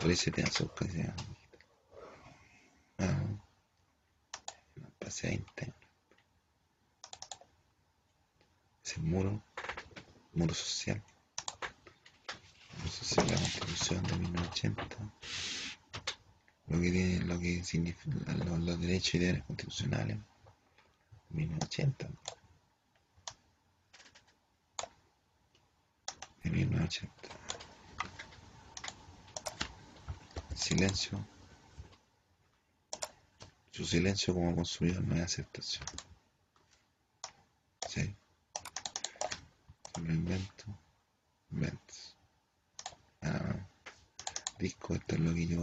Por ese tema sus condiciones digitales. Ah, me pasé a internet. Ese muro, muro social. Muro social, la constitución de 1980. Lo que tiene, lo que significa los, derechos y deberes constitucionales. 1980. De 1980. Silencio. Su silencio como consumidor no es aceptación. Sí. Lo invento, inventos. Disco, esto es lo que yo,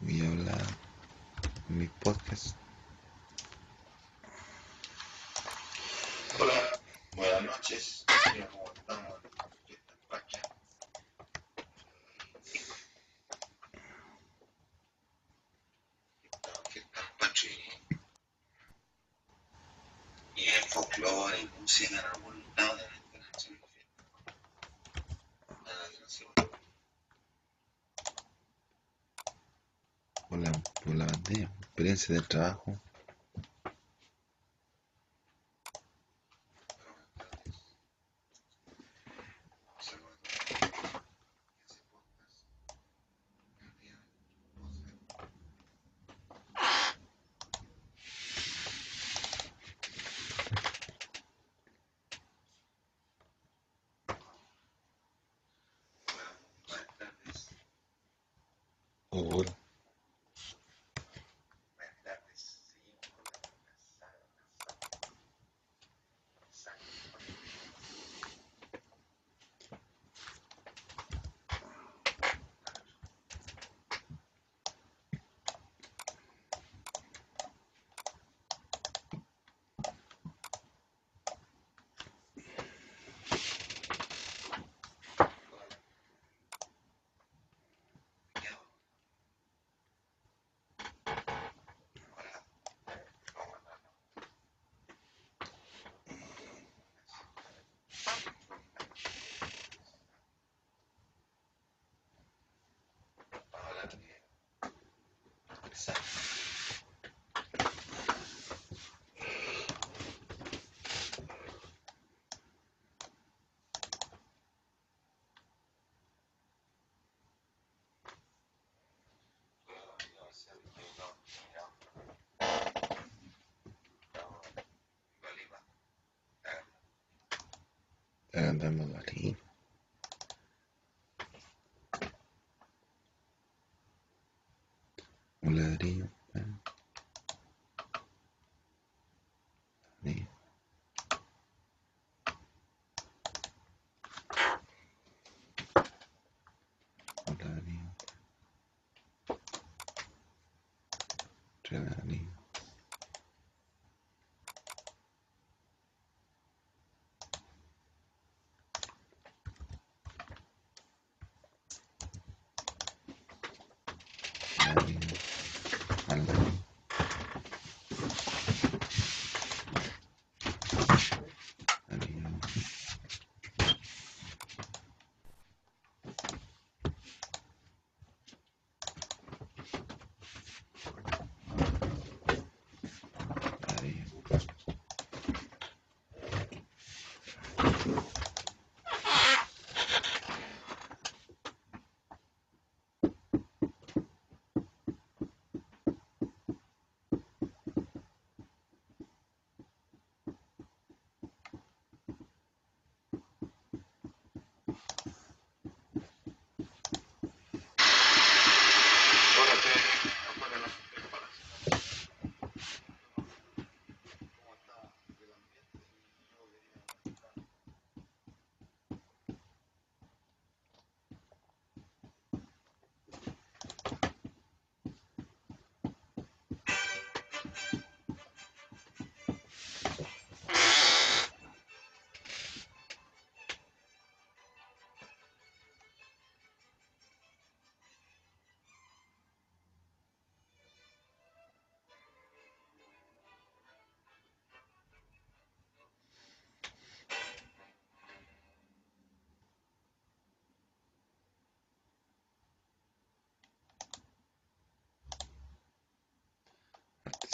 lo que yo hablaba en mis podcasts. Hola, buenas noches en fiesta en Pacha. Estamos en fiesta en Pacha y- y el folclore y música en algún lado de nuestra nación de fiesta. Nada que no se Por la, por la experiencia del trabajo. يعني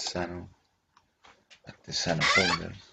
Artesano. Artesano Folders.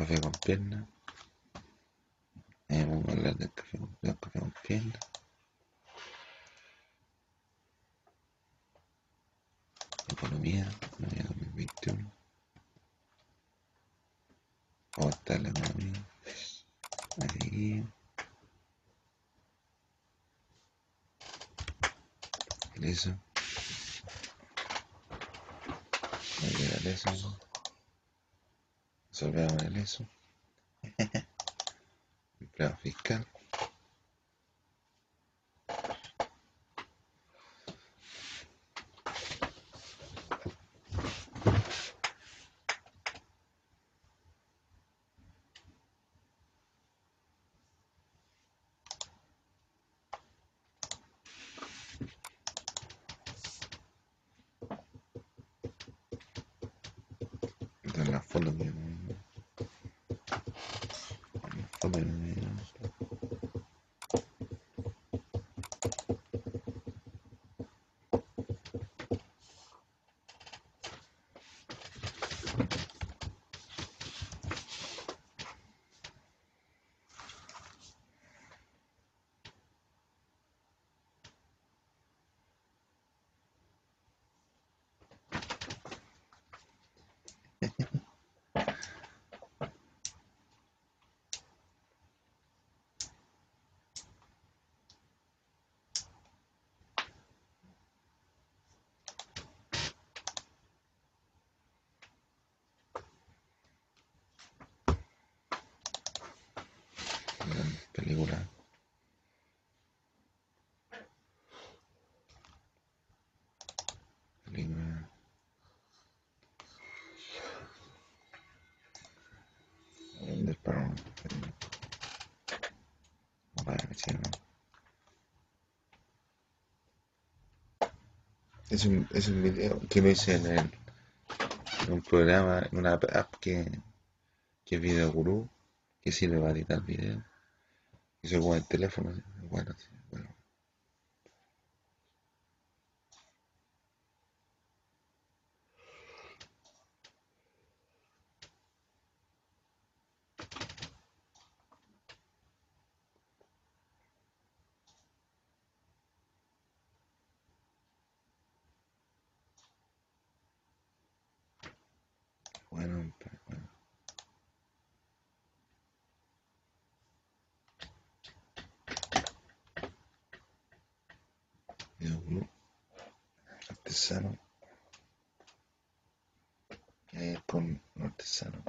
Café con pierna. Eh, vamos a hablar del café con, del café con pierna. Economía, economía 2021. ¿Cómo está la economía? Ahí. Eso. Ahí eso. Resolvemos el eso. Empleado fiscal. Esta es la foto que la foto que me dieron. Gran película. Película. Es un, es un video que lo hice en, el, un programa, en una app que, que es Video Guru, que sirve para editar video. Y se el teléfono, bueno, sí, bueno. Bueno, pero bueno. Video Guru, artesano. Eh, con artesano.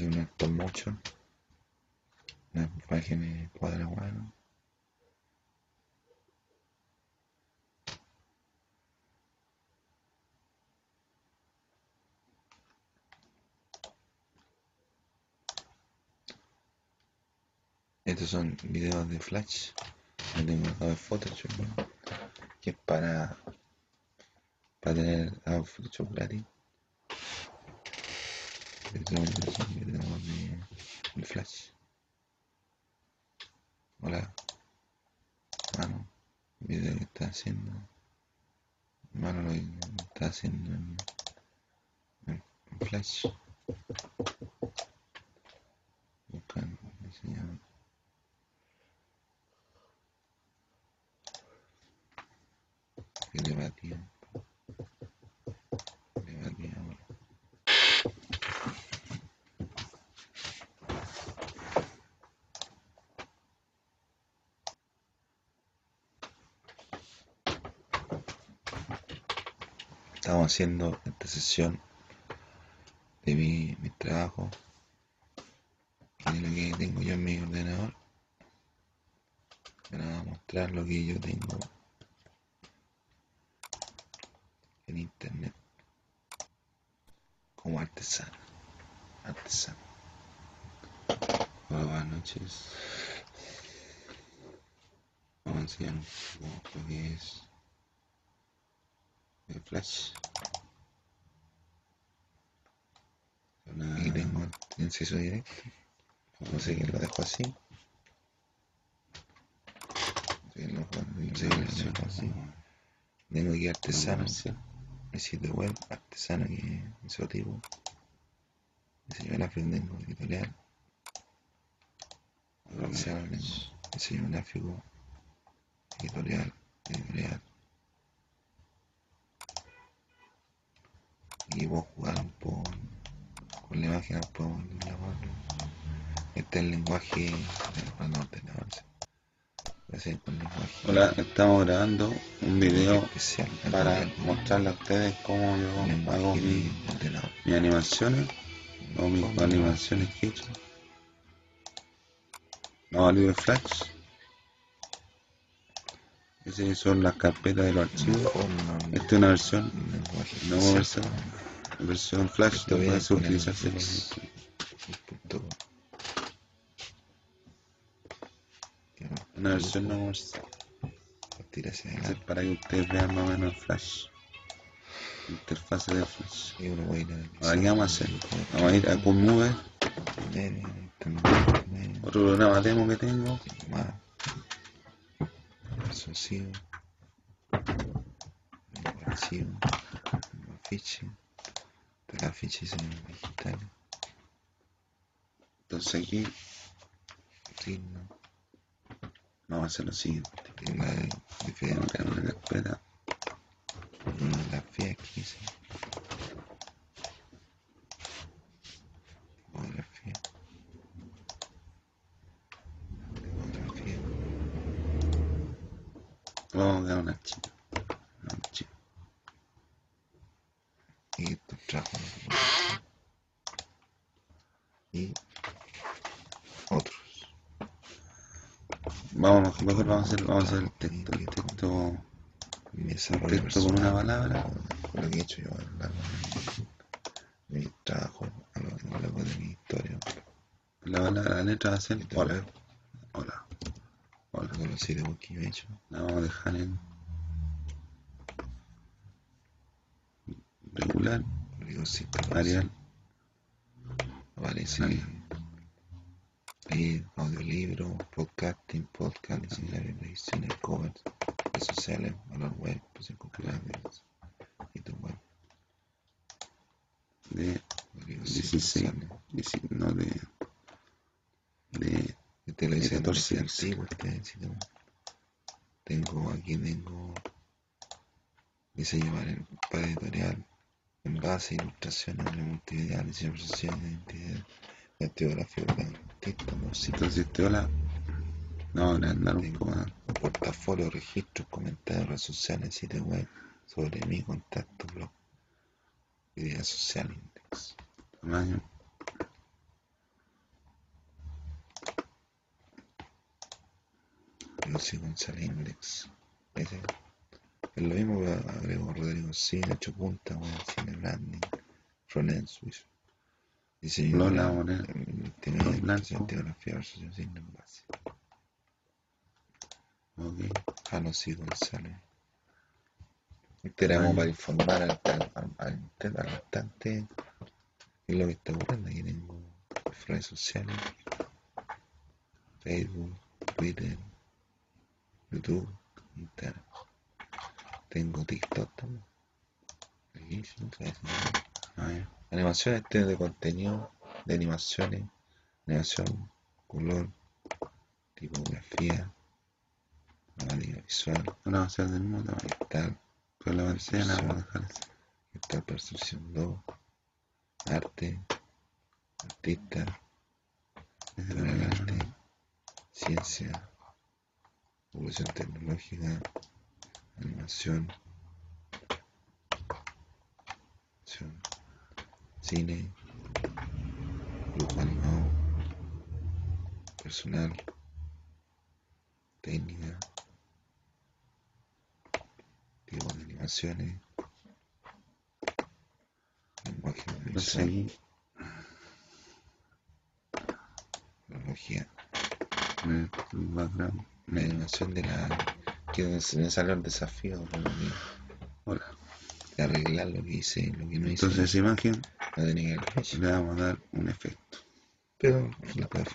Hace un stop motion una imagen cuadra bueno estos son videos de flash. Yo tengo de Photoshop ¿no? que es para para tener ah, Photoshop gratis videos de, de flash hola mano video que está haciendo. Mano lo está haciendo en, en- en flash buscan diseñar que le va tiempo le va tiempo estamos haciendo esta sesión de mi, mi trabajo de lo que tengo yo en mi ordenador para mostrar lo que yo tengo en internet como artesano artesano Hola, buenas noches vamos a enseñar un poco lo que es el flash aquí tengo el inciso directo lo dejó así. Lo tengo aquí artesano. El sitio web artesano que hizo tipo diseño gráfico tengo editorial. Artesano tengo diseño gráfico editorial editorial. Y jugar un poco con la imagen puedo elaborarlo este es el lenguaje con lenguaje. Hola, estamos grabando un video especial para mostrarle a ustedes cómo yo hago mi- mis animaciones o mis animaciones que he hecho. No de Flash. Esas son las carpetas de los archivos. Esta es una versión, no versión, versión Flash, no puede utilizarse no Esa es para que ustedes vean más o menos el Flash. Interfase de Flash. y uno va a ir a Ahora, ¿qué vamos a hacer? Vamos a ir a otro programa demo que tengo. fiche afiches diseños digitales, Entonces aquí. Signos, vamos a hacer lo siguiente. la de Vamos a crear una carpeta. fotografía aquí, sí. Vamos a crear un archivo. Un archivo. y tu trabajo y otros Vamos, mejor vamos a hacer, vamos a hacer el texto. El texto, el texto con una palabra. lo que he hecho yo a lo mi trabajo a lo largo de mi historia La, palabra- la letra va a ser hola. Hola. Hola. todos los web que yo he hecho La vamos a dejar en regular, digo sí Arial. aparece ahí audiolibro podcasting podcast ediciones covers. Redes sociales valor web pues populares y tu web. De digo sí 16, sale. 16, no de, de hice en 14 14 antiguo, este tengo. Aquí tengo diseño para, editorial, envase, ilustraciones, multimedia, diseño de presentación, identidad, etnografía de artista, música, entonces este hola no le andar un poco más portafolio, registros, comentarios, redes sociales, sitio web, sobre mi contacto, blog, idea social, index. tamaño Lucy González Index. Ese. Es lo mismo que agrego Rodrigo Cine, 8 puntas, weón, cine branding, frontend Swiss. Diseño Lola, tiene Blanco. impresión, tipografía, versus signo en base. ok Jano C. González. Esperamos Ay. para informar al, al, al, qué es lo que está ocurriendo. Aquí tengo redes sociales, Facebook, Twitter, YouTube, Instagram. Tengo TikTok también. Aquí, sí, sí. Animaciones este de contenido, de animaciones, animación, color, tipografía, temática visual, del mismo tamaño tal, pantalla la vamos a dejar percepción 2, arte, artista, de arte, ¿no? ciencia, evolución tecnológica, animación, cine, animado, personal, técnica, tipo de animaciones, lenguaje aquí tecnología. la animación de la que me salió el desafío hola de arreglar lo que hice lo que no hice. Entonces esa imagen tenía que le vamos a dar un efecto. Pero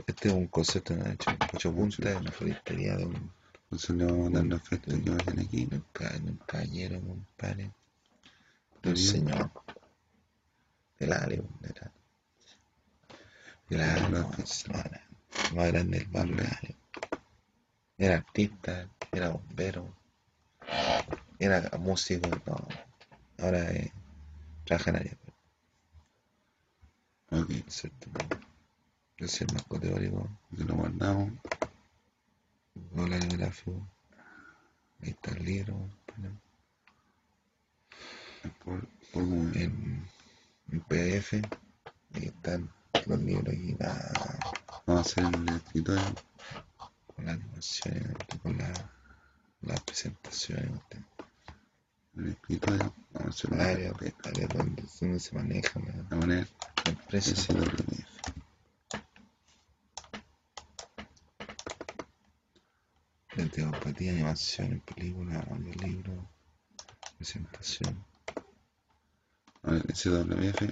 este es un concepto de hecho ocho puntas una floristería de un, entonces le vamos a dar un efecto que va a tener aquí de un, de un caballero de Está un señor. Del era del es- no era más grande del barrio del era artista era bombero era músico no ahora eh, trabaja en área ok. ¿cierto? Yo soy más categórico, que lo guardamos hola el gráfico, ahí está el libro, bueno, por, por un- en, en PDF, ahí están los libros aquí, la, vamos a hacer en el escritorio. con las animaciones, con la, las presentaciones, en el escritorio vamos a hacer área, carpeta área donde, donde se maneja la, de manera la empresa. SWF Lenteopatía, animación, película, audiolibro, presentación, a ver SWF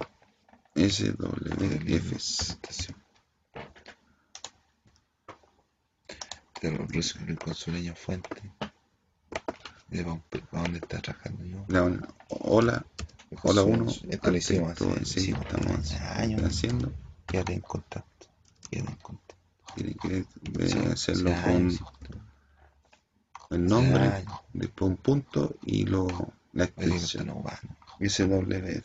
SWF presentación. Los rusos con su leña fuente. De dónde está trabajando yo. Le vamos a- hola Hola uno, Esto lo hicimos hace sí, hicimos estamos años. haciendo. Quédate en contacto. Quédate en contacto. Tiene que eh, Sí, hacerlo hace con años, el nombre, años. después un punto y lo, la extensión. SWF.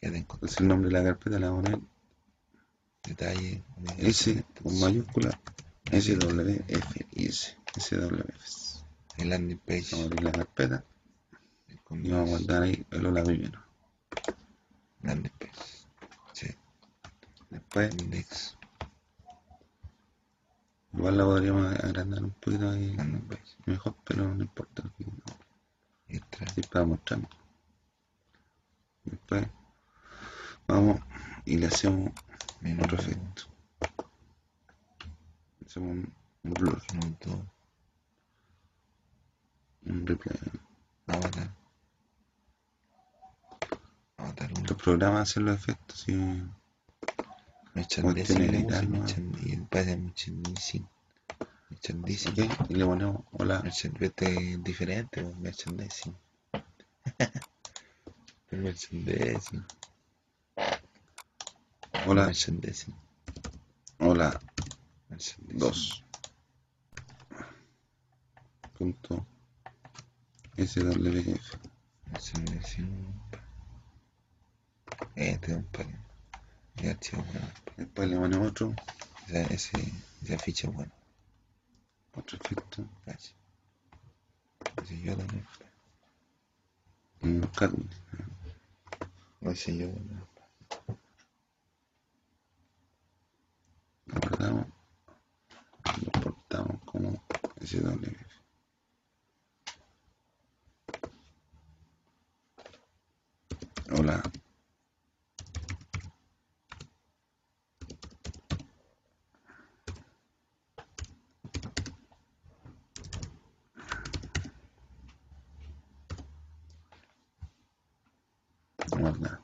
Quédate en contacto. Entonces el nombre de la carpeta la vamos a poner Detalle. S con mayúscula SWF. SWF. El landing page. Vamos a abrir la carpeta y vamos a guardar ahí el hola primero. Landing page. Sí. Después, Index. igual la podríamos agrandar un poquito ahí Landing page. mejor, pero no importa. Y atrás. Así para mostrar. Después, vamos y le hacemos Menú. otro efecto. Hacemos un, un blur, Menú dos. Un replay. Avatar 1. Los programas hacen los efectos si Merchandising. merchandising. Merchandising. Merchandising. y le ponemos hola Merchandising. Diferente, pues, merchandising. El merchandising. hola Merchandising. hola Merchandising. 2 punto Merchandising. Este es un par. Y archivo bueno. después le ponemos otro Esa, ese, esa ficha es buena. otro efecto Cacha. Ese yo también. un cat O ese yo también. lo guardamos lo portamos como swf hola guarda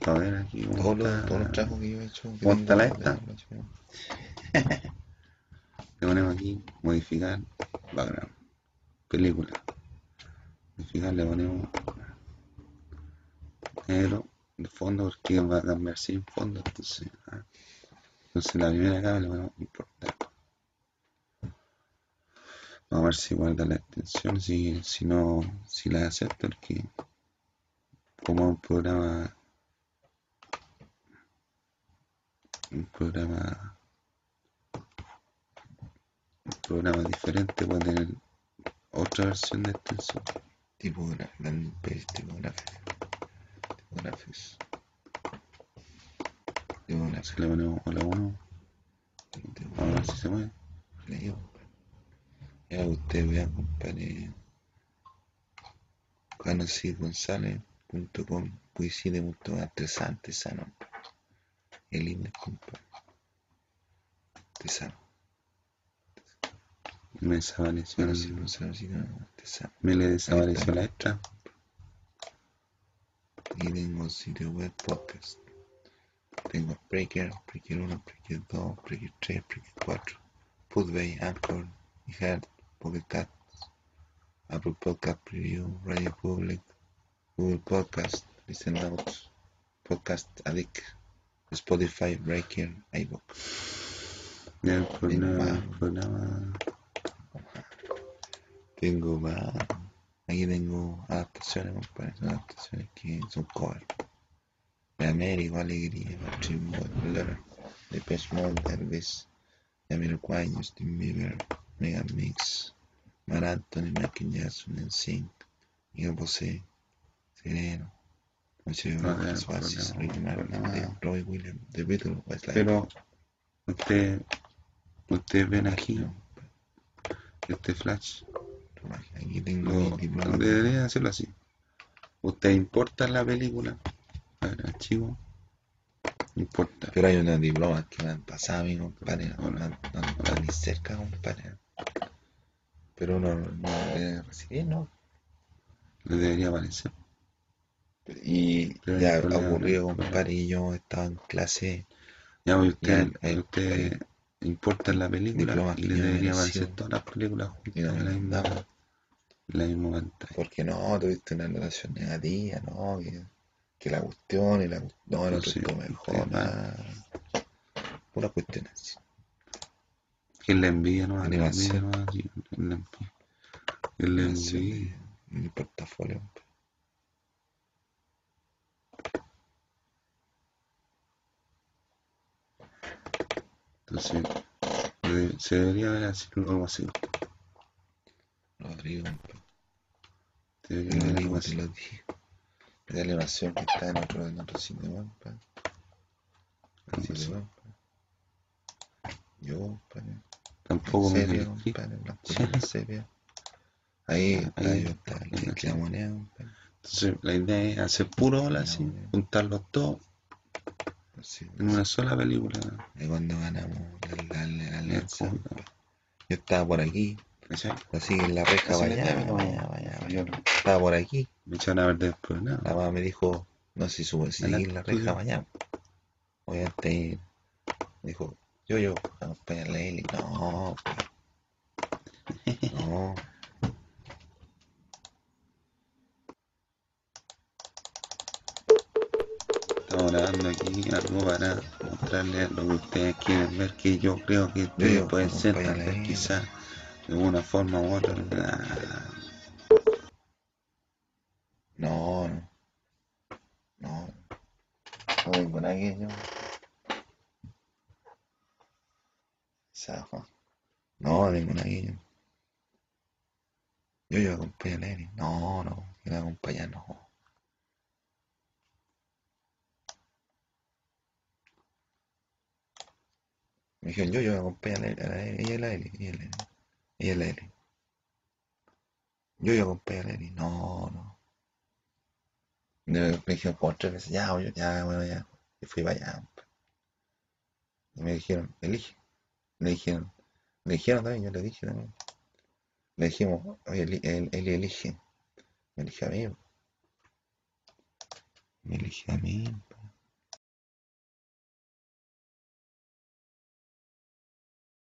para ver aquí Todos los, está- todos los trabajos que yo he hecho. que ¿Cómo está la esta? Le ponemos aquí, modificar, background, película. Modificar, le ponemos negro de fondo porque va a cambiar sin fondo. Entonces, ah. entonces la primera capa le ponemos importar. Vamos a ver si guarda la extensión, si, si no, si la acepta, porque como un programa, programa un programa diferente puede tener otra versión de landing page, tipografía. Tipografías. Tipografía. Si le ponemos hola 1, vamos a ver si se mueve. Ya usted vea, compadre. Canasirgonzález.com Puiside.com Artesante sano. El index, compadre. Artesano. Me desapareció, Canasirgonzález.com Artesano. me le desapareció la extra. Y tengo sitio web podcast. Tengo Breaker, Breaker 1, Breaker 2, Breaker 3, Breaker 4, Putbay, Anchor, iHeart, Pocket Cast, Apple Podcast Preview, Radio Public, Google Podcast, Listen Notes, Podcast Addict, Spotify, Breaker, iBook. Ya el programa, Tengo más. Aquí tengo adaptaciones, compadre. Son adaptaciones que son. De América, Alegría, Patrick Depeche Mode, Elvis, Jamiroquai, Justin Bieber, Mega Mix, Mar Anthony, Michael Jackson, NSYNC, Miguel Bosé, Sereno, Noche de Brujas, Oasis, Ricky Martin, Roy Williams, The Beatles, Westlife. Pero usted, ustedes ven aquí este flash. Aquí tengo Lo, mi diploma. debería hacerlo así. Usted importa la película. A ver, archivo. Importa. Pero hay unos diplomas que me han pasado a mí, compadre. No, no, no, no ni cerca, compadre. Pero uno no debe recibir, ¿no? Le debería aparecer. Y Pero ya ocurrió, compadre, y yo estaba en clase. Ya, usted, el- el- usted importa la película y que le debería aparecer todas las películas juntas no en la misma. la misma pantalla. Porque no, tuviste una anotación negativa, no, que, que la cuestión y la no, el No, otro sí, usted mejor, nada. Puras cuestiones así. Que la envidia, ¿no? Envidia, Animación. ¿no? Sí, es la envidia. Es la Animación envidia. de- en el portafolio. Entonces, debe- se debería haber así, algo así. Rodrigo, Se debería haber algo te así. la animación que está en otro, en otro weón, pa. Así de pa. Yo. Tampoco me blanco y negro, sepia. Ahí, Ahí, está, la moneda. Entonces, la idea es hacer puro hola No, así, juntarlos todos En una sola película. Ahí cuando ganamos la, la, la, la alianza. Yo estaba por aquí, así en la reja, ¿no? para allá. Yo Estaba por aquí, me echaron a perder después, nada. la mamá me dijo, no sé si sube, si seguir la reja allá. Obviamente ahí me dijo, yo, yo, acompáñale a Eli. No, pues, no. Estamos grabando aquí algo para mostrarles lo que ustedes quieren ver, que yo creo que ustedes pueden ser, tal vez quizás de una forma u otra. No, no. No. No tengo nada que yo. Safa. No, tengo nada que yo. Yo, yo acompaño a Lenny. No, no. Que la acompaña, no. Me dijeron, yo, yo acompaño a Lenny. a la Eli, Ella es la Eli. Ella es la Eli. Ella es la Eli. Yo, yo acompaño a Lenny. No, no. Me, me dijeron como tres veces, ya, yo, ya, bueno, ya. Y fui para allá. Y me dijeron, elige. Le dijeron, le dijeron también, yo le dije también. Le dijimos, oye, Eli, el- Eli elige. Me elige a mí. Me elige a mí.